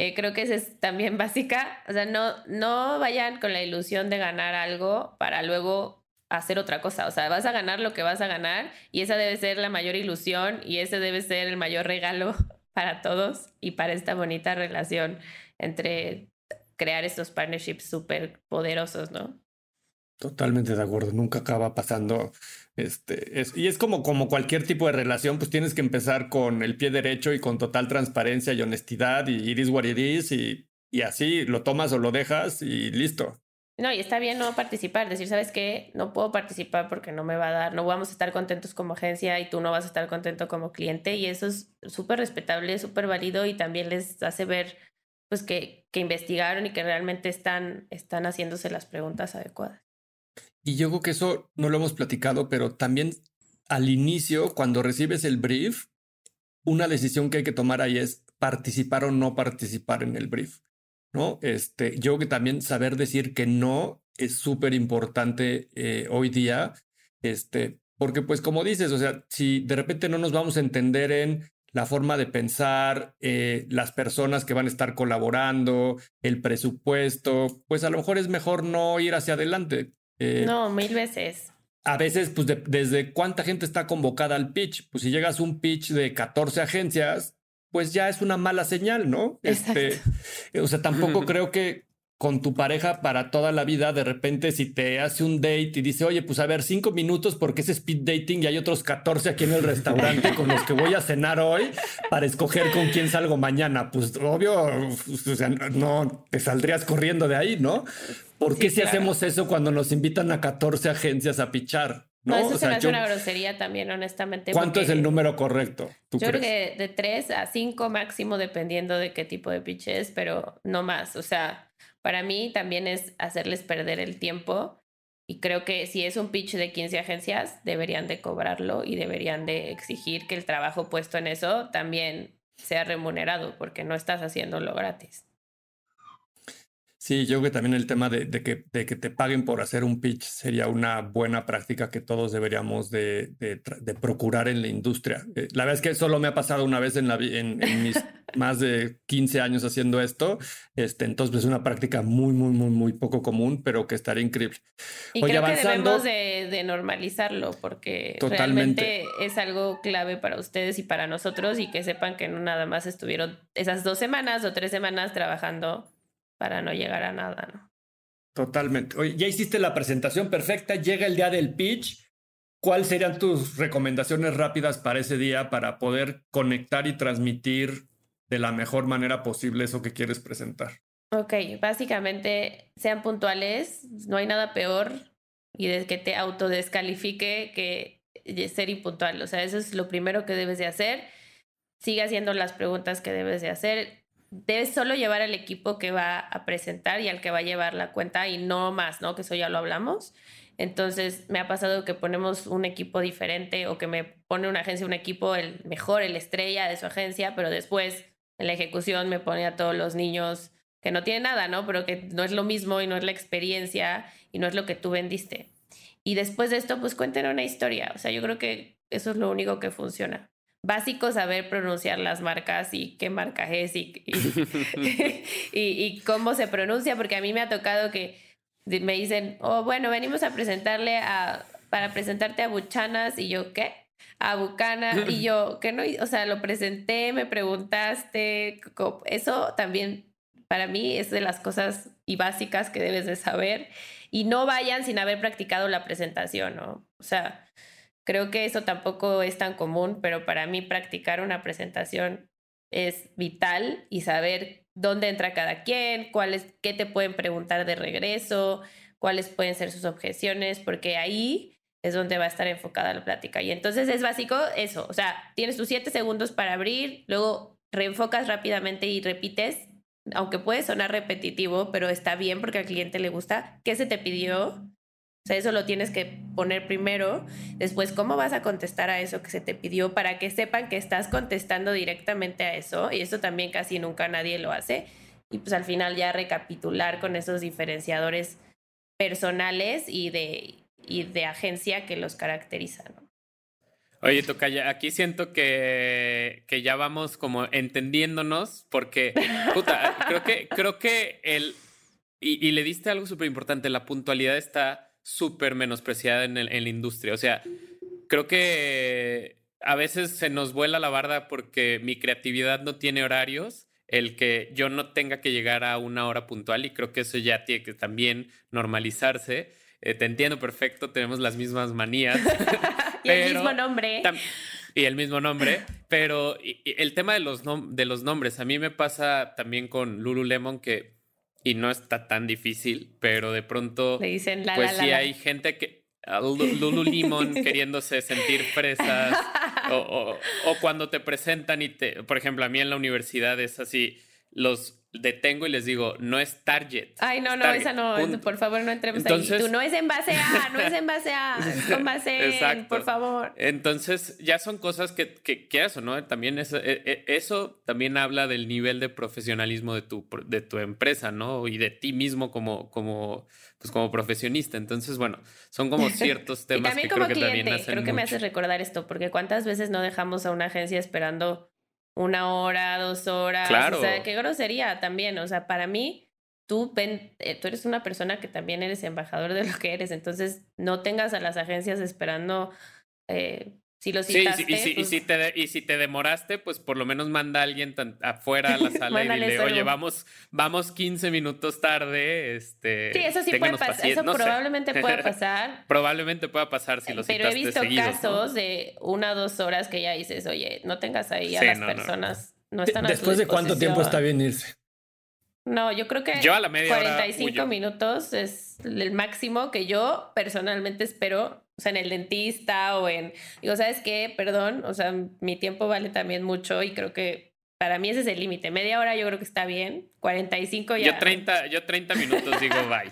Eh, creo que esa es también básica. O sea, no, no vayan con la ilusión de ganar algo para luego hacer otra cosa. O sea, vas a ganar lo que vas a ganar y esa debe ser la mayor ilusión y ese debe ser el mayor regalo para todos y para esta bonita relación entre crear estos partnerships súper poderosos, ¿no? Totalmente de acuerdo, nunca acaba pasando. Este, es, y es como, como cualquier tipo de relación, pues tienes que empezar con el pie derecho y con total transparencia y honestidad y iris what it is y, y así lo tomas o lo dejas y listo. No, y está bien no participar, decir, ¿sabes qué? No puedo participar porque no me va a dar, no vamos a estar contentos como agencia y tú no vas a estar contento como cliente y eso es súper respetable, súper válido y también les hace ver pues que, que investigaron y que realmente están, están haciéndose las preguntas adecuadas. Y yo creo que eso no lo hemos platicado, pero también al inicio, cuando recibes el brief, una decisión que hay que tomar ahí es participar o no participar en el brief. ¿no? Este, yo creo que también saber decir que no es súper importante eh, hoy día, este, porque pues como dices, o sea, si de repente no nos vamos a entender en la forma de pensar, eh, las personas que van a estar colaborando, el presupuesto, pues a lo mejor es mejor no ir hacia adelante. Eh, no, mil veces. A veces, pues desde cuánta gente está convocada al pitch. Pues si llegas a un pitch de 14 agencias, pues ya es una mala señal, ¿no? Este, o sea, tampoco creo que con tu pareja para toda la vida, de repente si te hace un date y dice, oye, pues a ver, cinco minutos porque es speed dating y hay otros 14 aquí en el restaurante con los que voy a cenar hoy para escoger con quién salgo mañana. Pues obvio, o sea, no te saldrías corriendo de ahí, ¿no? ¿Por qué si hacemos eso cuando nos invitan a 14 agencias a pichar? No, eso o sea, se una grosería también, honestamente. ¿Cuánto es el número correcto? yo creo que de 3 a 5 máximo, dependiendo de qué tipo de pitch es, pero no más. O sea, para mí también es hacerles perder el tiempo y creo que si es un pitch de 15 agencias, deberían de cobrarlo y deberían de exigir que el trabajo puesto en eso también sea remunerado porque no estás haciéndolo gratis. Sí, yo creo que también el tema de, que, de, que, te paguen por hacer un pitch sería una buena práctica que todos deberíamos de, de procurar en la industria. Eh, la verdad es que solo me ha pasado una vez en, la, en, en mis más de 15 años haciendo esto. Este, entonces pues, es una práctica muy, muy, muy, muy poco común, pero que estaría increíble. Y creo que debemos de, normalizarlo porque realmente es algo clave para ustedes y para nosotros y que sepan que no nada más estuvieron esas dos semanas o tres semanas trabajando para no llegar a nada, ¿no? Totalmente. Oye, ya hiciste la presentación perfecta, llega el día del pitch. ¿Cuáles serían tus recomendaciones rápidas para ese día para poder conectar y transmitir de la mejor manera posible eso que quieres presentar? Ok, básicamente sean puntuales, no hay nada peor y de que te autodescalifique que ser impuntual. O sea, eso es lo primero que debes de hacer. Sigue haciendo las preguntas que debes de hacer debes solo llevar al equipo que va a presentar y al que va a llevar la cuenta y no más, ¿no? Que eso ya lo hablamos. Entonces me ha pasado que ponemos un equipo diferente o que me pone una agencia un equipo el mejor, el estrella de su agencia, pero después en la ejecución me pone a todos los niños que no tienen nada, ¿no? Pero que no es lo mismo y no es la experiencia y no es lo que tú vendiste. Y después de esto, pues cuenten una historia. O sea, yo creo que eso es lo único que funciona básico saber pronunciar las marcas y qué marca es y, y, cómo se pronuncia, porque a mí me ha tocado que me dicen, oh, bueno, venimos a presentarle a, para presentarte a Buchanas y yo, ¿qué? A Bucana y yo, que no, o sea, lo presenté, me preguntaste, eso también para mí es de las cosas y básicas que debes de saber y no vayan sin haber practicado la presentación, ¿no? O sea, Creo que eso tampoco es tan común, pero para mí practicar una presentación es vital y saber dónde entra cada quien, cuáles, qué te pueden preguntar de regreso, cuáles pueden ser sus objeciones, porque ahí es donde va a estar enfocada la plática. Y entonces es básico eso, o sea, tienes tus siete segundos para abrir, luego reenfocas rápidamente y repites, aunque puede sonar repetitivo, pero está bien porque al cliente le gusta, ¿qué se te pidió? sea, eso lo tienes que poner primero. Después, ¿cómo vas a contestar a eso que se te pidió para que sepan que estás contestando directamente a eso? Y eso también casi nunca nadie lo hace. Y pues al final ya recapitular con esos diferenciadores personales y de, y de agencia que los caracterizan. Oye, Tocaya, aquí siento que, que ya vamos como entendiéndonos, porque, puta, creo que, creo que el, y, y le diste algo súper importante, la puntualidad está súper menospreciada en, en la industria. O sea, creo que a veces se nos vuela la barda porque mi creatividad no tiene horarios, el que yo no tenga que llegar a una hora puntual y creo que eso ya tiene que también normalizarse. Eh, te entiendo perfecto, tenemos las mismas manías. y el mismo nombre. Y el mismo nombre, pero el tema de los, de los nombres, a mí me pasa también con Lululemon que y no está tan difícil, pero de pronto, Le dicen la, pues sí hay gente que Lulu Limon queriéndose sentir fresas o, o, cuando te presentan y te, por ejemplo, a mí en la universidad es así, los detengo y les digo, no es Target. Ay, no, no, esa no, por favor no entremos Entonces, ahí. Tú no es en base a, no es en base a, es con base en, por favor. Entonces, ya son cosas que, que, que eso, ¿no? También eso, e, e, eso también habla del nivel de profesionalismo de tu, de tu empresa, ¿no? Y de ti mismo como, como, pues como profesionista. Entonces, bueno, son como ciertos temas que creo que también hacen Creo que me hace recordar esto, porque cuántas veces no dejamos a una agencia esperando una hora, dos horas. Claro. O sea, qué grosería también. O sea, para mí, tú, eh, tú eres una persona que también eres embajador de lo que eres. Entonces, no tengas a las agencias esperando eh, Si lo Sí, citaste, sí, y, si, y, pues, si te de- y si te demoraste, pues por lo menos manda a alguien tan- afuera a la sala y dile, oye, vamos, vamos 15 minutos tarde. Este, sí, eso sí puede pasar. paciencia". Eso No sé. probablemente puede pasar. Probablemente pueda pasar si lo pero he citaste visto seguido, ¿no? casos de una o dos horas que ya dices, oye, no tengas ahí a Sí, las no, no. personas. No, están a Después de cuánto tiempo está bien irse. No, yo creo que Yo a la media hora 45 huyo. minutos es el máximo que yo personalmente espero, o sea, en el dentista o en, digo, ¿sabes qué? Perdón, o sea, mi tiempo vale también mucho y creo que para mí ese es el límite. Media hora yo creo que está bien, 45 ya. Yo 30, yo 30 minutos digo bye.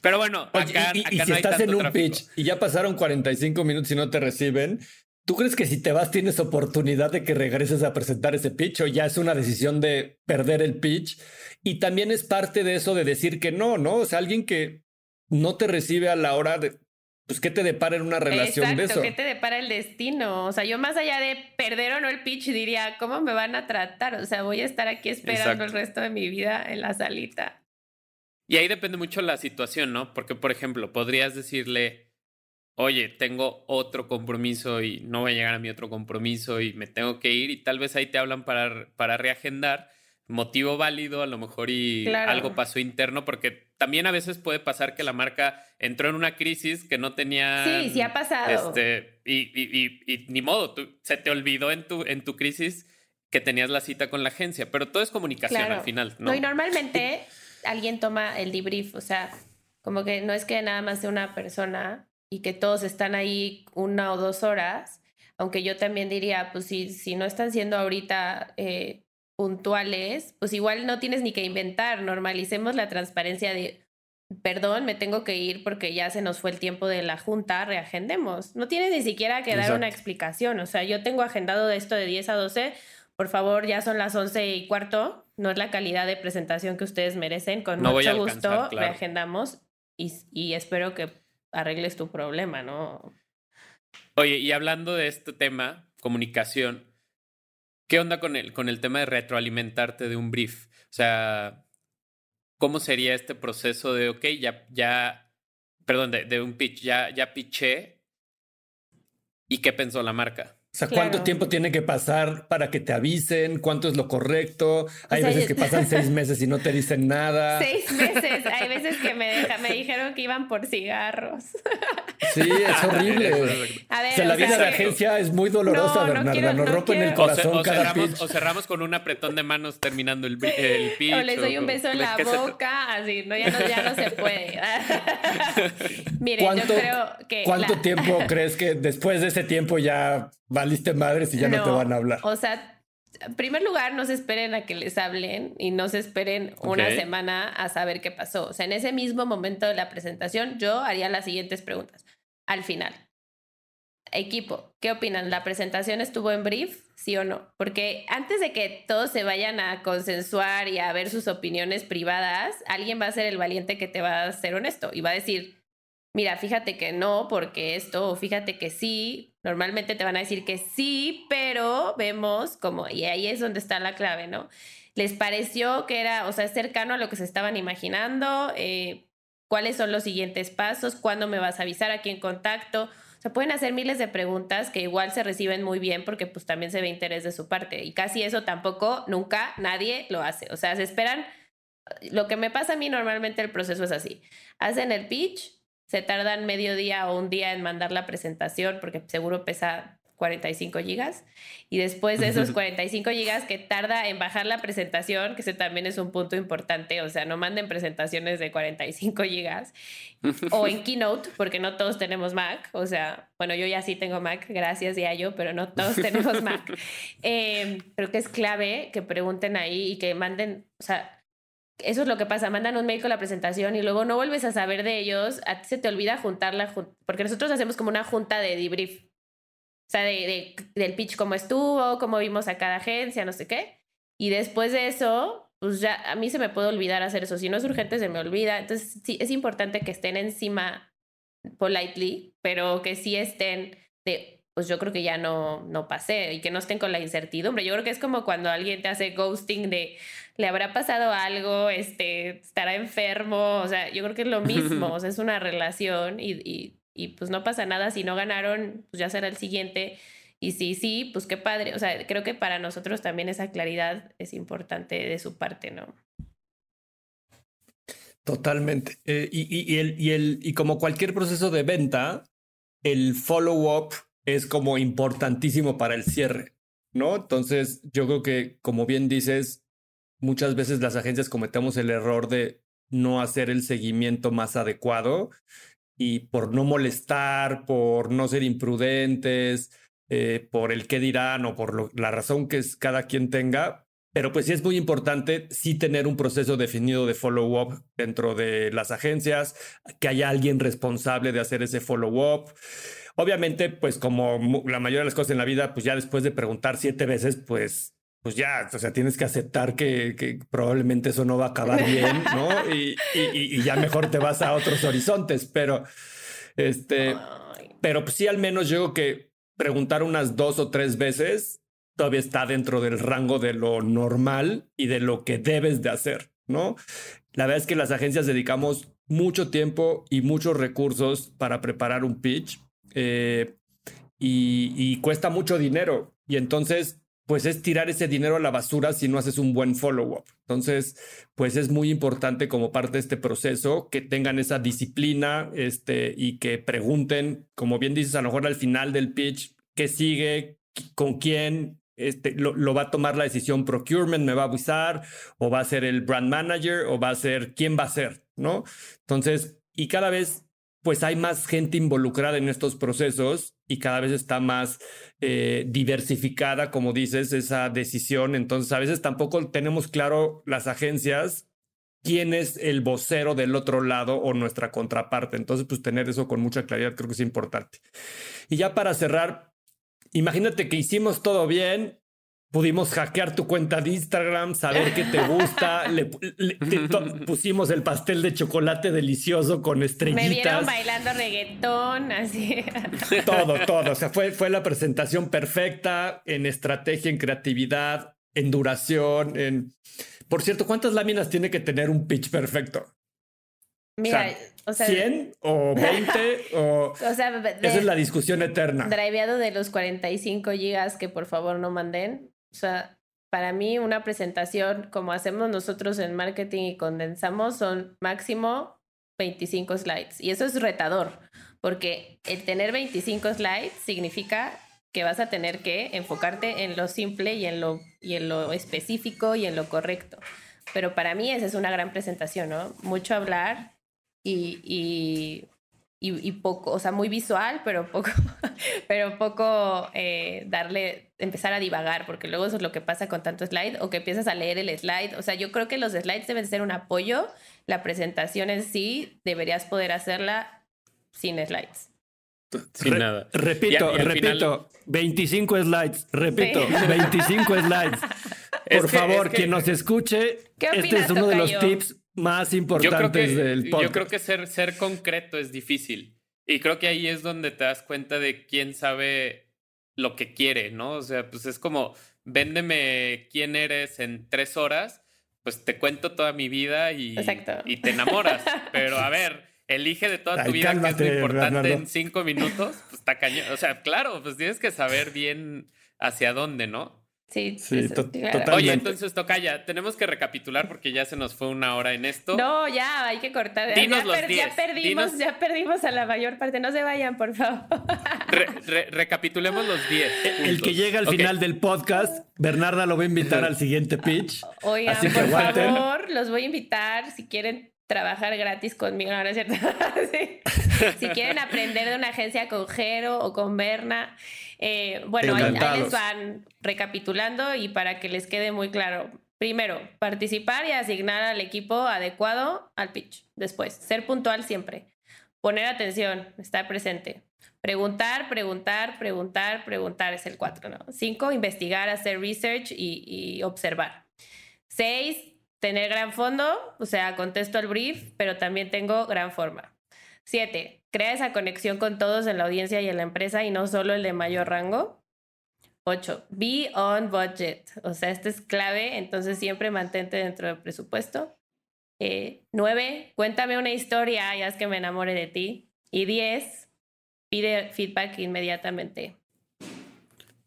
Pero bueno, Oye, acá, y, y- y acá si no hay estás en un tráfico. pitch y ya pasaron 45 minutos y no te reciben, ¿tú crees que si te vas tienes oportunidad de que regreses a presentar ese pitch o ya es una decisión de perder el pitch? Y también es parte de eso de decir que no, ¿no? O sea, alguien que no te recibe a la hora de, pues, ¿qué te depara en una relación Exacto, de eso? ¿qué te depara el destino? O sea, yo más allá de perder o no el pitch diría, ¿cómo me van a tratar? O sea, voy a estar aquí esperando Exacto. el resto de mi vida en la salita. Y ahí depende mucho la situación, ¿no? Porque, por ejemplo, podrías decirle, oye, tengo otro compromiso y no voy a llegar a mi otro compromiso y me tengo que ir y tal vez ahí te hablan para, para reagendar. Motivo válido, a lo mejor y Claro. algo pasó interno, porque también a veces puede pasar que la marca entró en una crisis que no tenía. Sí, sí ha pasado. Este, y, y, y, y ni modo, tú, se te olvidó en tu, en tu crisis que tenías la cita con la agencia, pero todo es comunicación Claro. al final, ¿no? No, y normalmente alguien toma el debrief, o sea, como que no es que nada más sea una persona y que todos están ahí una o dos horas, aunque yo también diría, pues si, si no están siendo ahorita eh, puntuales, pues igual no tienes ni que inventar, normalicemos la transparencia de, perdón, me tengo que ir porque ya se nos fue el tiempo de la junta, reagendemos. No tienes ni siquiera que dar una explicación, o sea, yo tengo agendado de esto de 10 a 12, por favor, ya son las 11 y cuarto, no es la calidad de presentación que ustedes merecen, con No mucho gusto claro. reagendamos y, y espero que arregles tu problema, ¿no? Oye, y hablando de este tema, comunicación, ¿qué onda con el, con el tema de retroalimentarte de un brief? O sea, ¿cómo sería este proceso de, ok, ya, ya, perdón, de, un pitch, ya, ya pitché, ¿y qué pensó la marca? O sea, ¿cuánto Claro. tiempo tiene que pasar para que te avisen? ¿Cuánto es lo correcto? Hay sea, veces que pasan seis meses y no te dicen nada. Seis meses, hay veces que me, deja, me dijeron que iban por cigarros. Sí, es horrible. A ver, O sea, la o sea, vida de que- agencia es muy dolorosa, No, no Bernarda. quiero- Nos no rompen el quiero. O, ce- corazón o cada cerramos, pitch. o cerramos con un apretón de manos terminando el, el pitch. O les doy un o- beso en ¿de la qué se boca, así, no, ya no, ya no se puede. Miren, yo ¿Cuánto, creo que. ¿cuánto la- tiempo crees que después de ese tiempo ya valiste madres y ya no, te van a hablar? O sea, en primer lugar, no se esperen a que les hablen y no se esperen una Ok. semana a saber qué pasó. O sea, en ese mismo momento de la presentación, yo haría las siguientes preguntas. Al final, equipo, ¿qué opinan? ¿La presentación estuvo en brief? ¿Sí o no? Porque antes de que todos se vayan a consensuar y a ver sus opiniones privadas, alguien va a ser el valiente que te va a ser honesto y va a decir, mira, fíjate que no, porque esto, o fíjate que sí, normalmente te van a decir que sí, pero vemos como, y ahí es donde está la clave, ¿no? ¿Les pareció que era, o sea, cercano a lo que se estaban imaginando? Eh, ¿Cuáles son los siguientes pasos? ¿Cuándo me vas a avisar? ¿A quién contacto? O sea, pueden hacer miles de preguntas que igual se reciben muy bien porque pues también se ve interés de su parte. Y casi eso tampoco, nunca, nadie lo hace. O sea, se esperan, lo que me pasa a mí normalmente el proceso es así. Hacen el pitch, se tardan medio día o un día en mandar la presentación porque seguro pesa 45 gigas y después de esos 45 gigas que tarda en bajar la presentación, que ese también es un punto importante, o sea, no manden presentaciones de 45 gigas o en Keynote, porque no todos tenemos Mac, o sea, bueno, yo ya sí tengo Mac, gracias a yo, pero no todos tenemos Mac. Eh, creo que es clave que pregunten ahí y que manden, o sea, eso es lo que pasa, mandan un mail con la presentación y luego no vuelves a saber de ellos, a ti se te olvida juntarla, jun- porque nosotros hacemos como una junta de debrief, o sea, de- del pitch cómo estuvo, cómo vimos a cada agencia, no sé qué, y después de eso, pues ya a mí se me puede olvidar hacer eso, si no es urgente se me olvida, entonces sí, es importante que estén encima politely, pero que sí estén de pues yo creo que ya no, no pasé y que no estén con la incertidumbre. Yo creo que es como cuando alguien te hace ghosting de le habrá pasado algo, este, estará enfermo, o sea, yo creo que es lo mismo, o sea, es una relación y, y y pues no pasa nada, si no ganaron, pues ya será el siguiente. Y si sí, pues qué padre. O sea, creo que para nosotros también esa claridad es importante de su parte, ¿no? Totalmente. Eh, y, el, y, el, y como cualquier proceso de venta, el follow-up es como importantísimo para el cierre, ¿no? Entonces, yo creo que, como bien dices, muchas veces las agencias cometemos el error de no hacer el seguimiento más adecuado y por no molestar, por no ser imprudentes, eh, por el qué dirán o por la razón que es cada quien tenga, pero pues sí es muy importante sí tener un proceso definido de follow-up dentro de las agencias, que haya alguien responsable de hacer ese follow-up. Obviamente, pues como la mayoría de las cosas en la vida, pues ya después de preguntar siete veces, pues pues ya, o sea, tienes que aceptar que, que probablemente eso no va a acabar bien, ¿no? Y, y, y, ya mejor te vas a otros horizontes, pero este, pero pues sí, al menos yo creo que preguntar unas dos o tres veces todavía está dentro del rango de lo normal y de lo que debes de hacer, ¿no? La verdad es que las agencias dedicamos mucho tiempo y muchos recursos para preparar un pitch eh, y, y cuesta mucho dinero. Y entonces pues es tirar ese dinero a la basura si no haces un buen follow-up. Entonces, pues es muy importante como parte de este proceso que tengan esa disciplina este, y que pregunten, como bien dices, a lo mejor al final del pitch, qué sigue, con quién, este, lo, va a tomar la decisión procurement, me va a avisar, o va a ser el brand manager, o va a ser quién va a ser, ¿no? Entonces, y cada vez, pues hay más gente involucrada en estos procesos y cada vez está más eh, diversificada, como dices, esa decisión. Entonces, a veces tampoco tenemos claro las agencias quién es el vocero del otro lado o nuestra contraparte. Entonces, pues tener eso con mucha claridad creo que es importante. Y ya para cerrar, Imagínate que hicimos todo bien, pudimos hackear tu cuenta de Instagram, saber qué te gusta, le, pusimos el pastel de chocolate delicioso con estrellitas. Me vieron bailando reggaetón, así. Todo, todo. O sea, fue, fue la presentación perfecta en estrategia, en creatividad, en duración, en... Por cierto, ¿cuántas láminas tiene que tener un pitch perfecto? Mira, o sea, 100 o 20 o... esa es la discusión eterna. Driveado de los 45 gigas que por favor no manden. O sea, para mí una presentación como hacemos nosotros en marketing y condensamos son máximo 25 slides. Y eso es retador, porque el tener 25 slides significa que vas a tener que enfocarte en lo simple y en lo, y en lo específico y en lo correcto. Pero para mí esa es una gran presentación, ¿no? Mucho hablar, y, y, y, poco, o sea, muy visual, pero poco, pero poco eh, darle, empezar a divagar, porque luego eso es lo que pasa con tanto slide, o que empiezas a leer el slide. O sea, yo creo que los slides deben ser un apoyo, la presentación en sí deberías poder hacerla sin slides. Sin nada. Repito, repito, 25 slides, repito, 25 slides. Por favor, quien nos escuche, este es uno de los tips más importantes del podcast. Yo creo que ser, ser concreto es difícil. Y creo que ahí es donde te das cuenta de quién sabe lo que quiere, ¿no? O sea, pues es como, véndeme quién eres en tres horas, pues te cuento toda mi vida y, y te enamoras. Pero a ver, elige de toda tu vida que es muy importante en cinco minutos, pues está cañón. O sea, claro, pues tienes que saber bien hacia dónde, ¿no? Sí, sí totalmente. Oye, entonces toca ya, tenemos que recapitular porque ya se nos fue una hora en esto. No, ya, hay que cortar. ya, perdimos, ya perdimos a la mayor parte. No se vayan, por favor. recapitulemos los 10. El que llega al final del podcast, Bernarda lo va a invitar al siguiente pitch. Oigan, por favor, los voy a invitar si quieren trabajar gratis conmigo, ¿no es cierto? Si quieren aprender de una agencia con Jero o con Berna, eh, bueno, ahí, les van recapitulando y para que les quede muy claro. Primero, participar y asignar al equipo adecuado al pitch. Después, ser puntual siempre. Poner atención, estar presente. Preguntar, preguntar, preguntar, preguntar es el cuatro, ¿no? Cinco, investigar, hacer research y, y observar. Seis, tener gran fondo, o sea, contesto el brief, pero también tengo gran forma. Siete, crea esa conexión con todos en la audiencia y en la empresa y no solo el de mayor rango. Ocho, be on budget. O sea, esto es clave, entonces siempre mantente dentro del presupuesto. Eh, nueve, cuéntame una historia y haz que me enamore de ti. Y diez, pide feedback inmediatamente.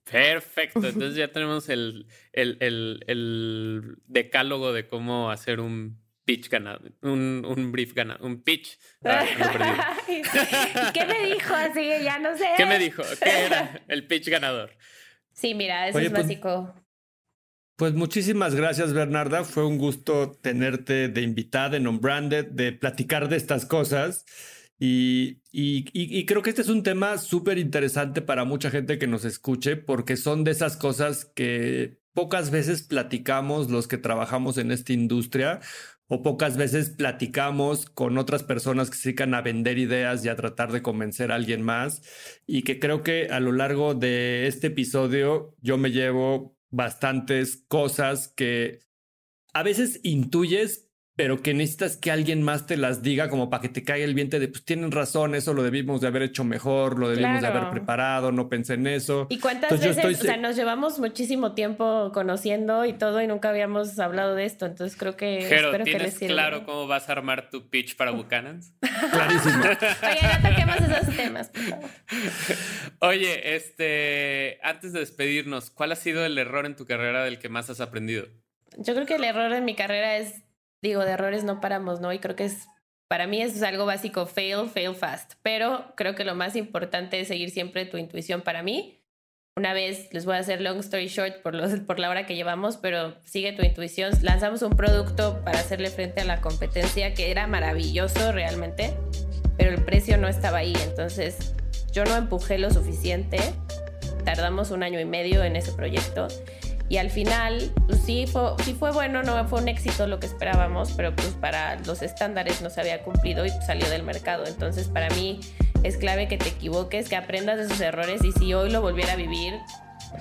Perfecto, entonces ya tenemos el, el, decálogo de cómo hacer un pitch ganado, un, un brief ganado, un pitch. Ah, ¿Qué me dijo? Así ya no sé. ¿Qué me dijo? ¿Qué era el pitch ganador? Sí, mira, eso es pues, básico. Pues muchísimas gracias, Bernarda. Fue un gusto tenerte de invitada en On-Branded, de platicar de estas cosas. Y, y, creo que este es un tema súper interesante para mucha gente que nos escuche, porque son de esas cosas que pocas veces platicamos los que trabajamos en esta industria o pocas veces platicamos con otras personas que se dedican a vender ideas y a tratar de convencer a alguien más. Y que creo que a lo largo de este episodio yo me llevo bastantes cosas que a veces intuyes, pero que necesitas que alguien más te las diga como para que te caiga el viento de, pues tienen razón, eso lo debimos de haber hecho mejor, lo debimos de haber preparado, no pensé en eso. ¿Y cuántas veces, o sea, nos llevamos muchísimo tiempo conociendo y todo y nunca habíamos hablado de esto, entonces creo que... espero ¿tienes que claro cómo vas a armar tu pitch para Buchanan's? Clarísimo. Oye, ya toquemos esos temas, por favor. Oye, este, antes de despedirnos, ¿cuál ha sido el error en tu carrera del que más has aprendido? Yo creo que el error en mi carrera es digo, de errores no paramos, ¿no? Y creo que es, para mí eso es algo básico, fail, fail fast. Pero creo que lo más importante es seguir siempre tu intuición para mí. Una vez, les voy a hacer long story short por, los, por la hora que llevamos, pero sigue tu intuición. Lanzamos un producto para hacerle frente a la competencia que era maravilloso realmente, pero el precio no estaba ahí. Entonces yo no empujé lo suficiente. Tardamos un año y medio en ese proyecto y al final, pues sí fue, bueno, no fue un éxito lo que esperábamos, pero pues para los estándares no se había cumplido y salió del mercado. Entonces para mí es clave que te equivoques, que aprendas de sus errores y si hoy lo volviera a vivir,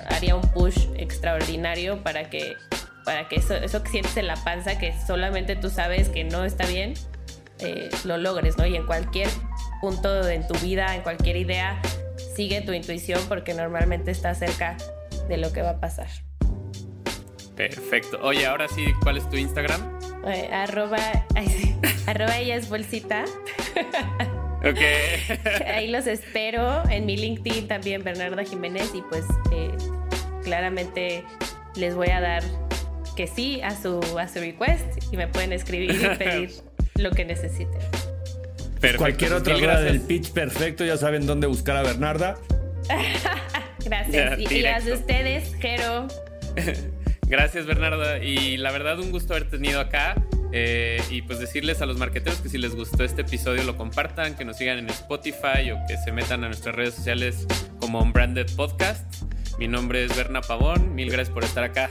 haría un push extraordinario para que, para que eso, que sientes en la panza, que solamente tú sabes que no está bien, eh, lo logres, ¿no? Y en cualquier punto en tu vida, en cualquier idea, sigue tu intuición porque normalmente está cerca de lo que va a pasar. Perfecto. Oye, ahora sí, ¿cuál es tu Instagram? Eh, arroba, arroba ella es bolsita. Ok. Ahí los espero. En mi LinkedIn también, Bernarda Jiménez. Y pues eh, claramente les voy a dar que sí a su, a su request y me pueden escribir y pedir lo que necesiten. Perfecto. Cualquier pues otra hora del pitch perfecto, ya saben dónde buscar a Bernarda. gracias. y, y, las de ustedes, Jero. Gracias, Bernarda. Y la verdad, un gusto haber tenido acá. Eh, y pues decirles a los marqueteros que si les gustó este episodio lo compartan, que nos sigan en Spotify o que se metan a nuestras redes sociales como Unbranded Podcast. Mi nombre es Berna Pavón. Mil gracias por estar acá.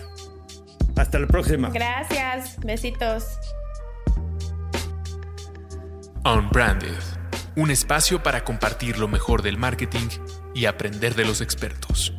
Hasta la próxima. Gracias. Besitos. Unbranded. Un espacio para compartir lo mejor del marketing y aprender de los expertos.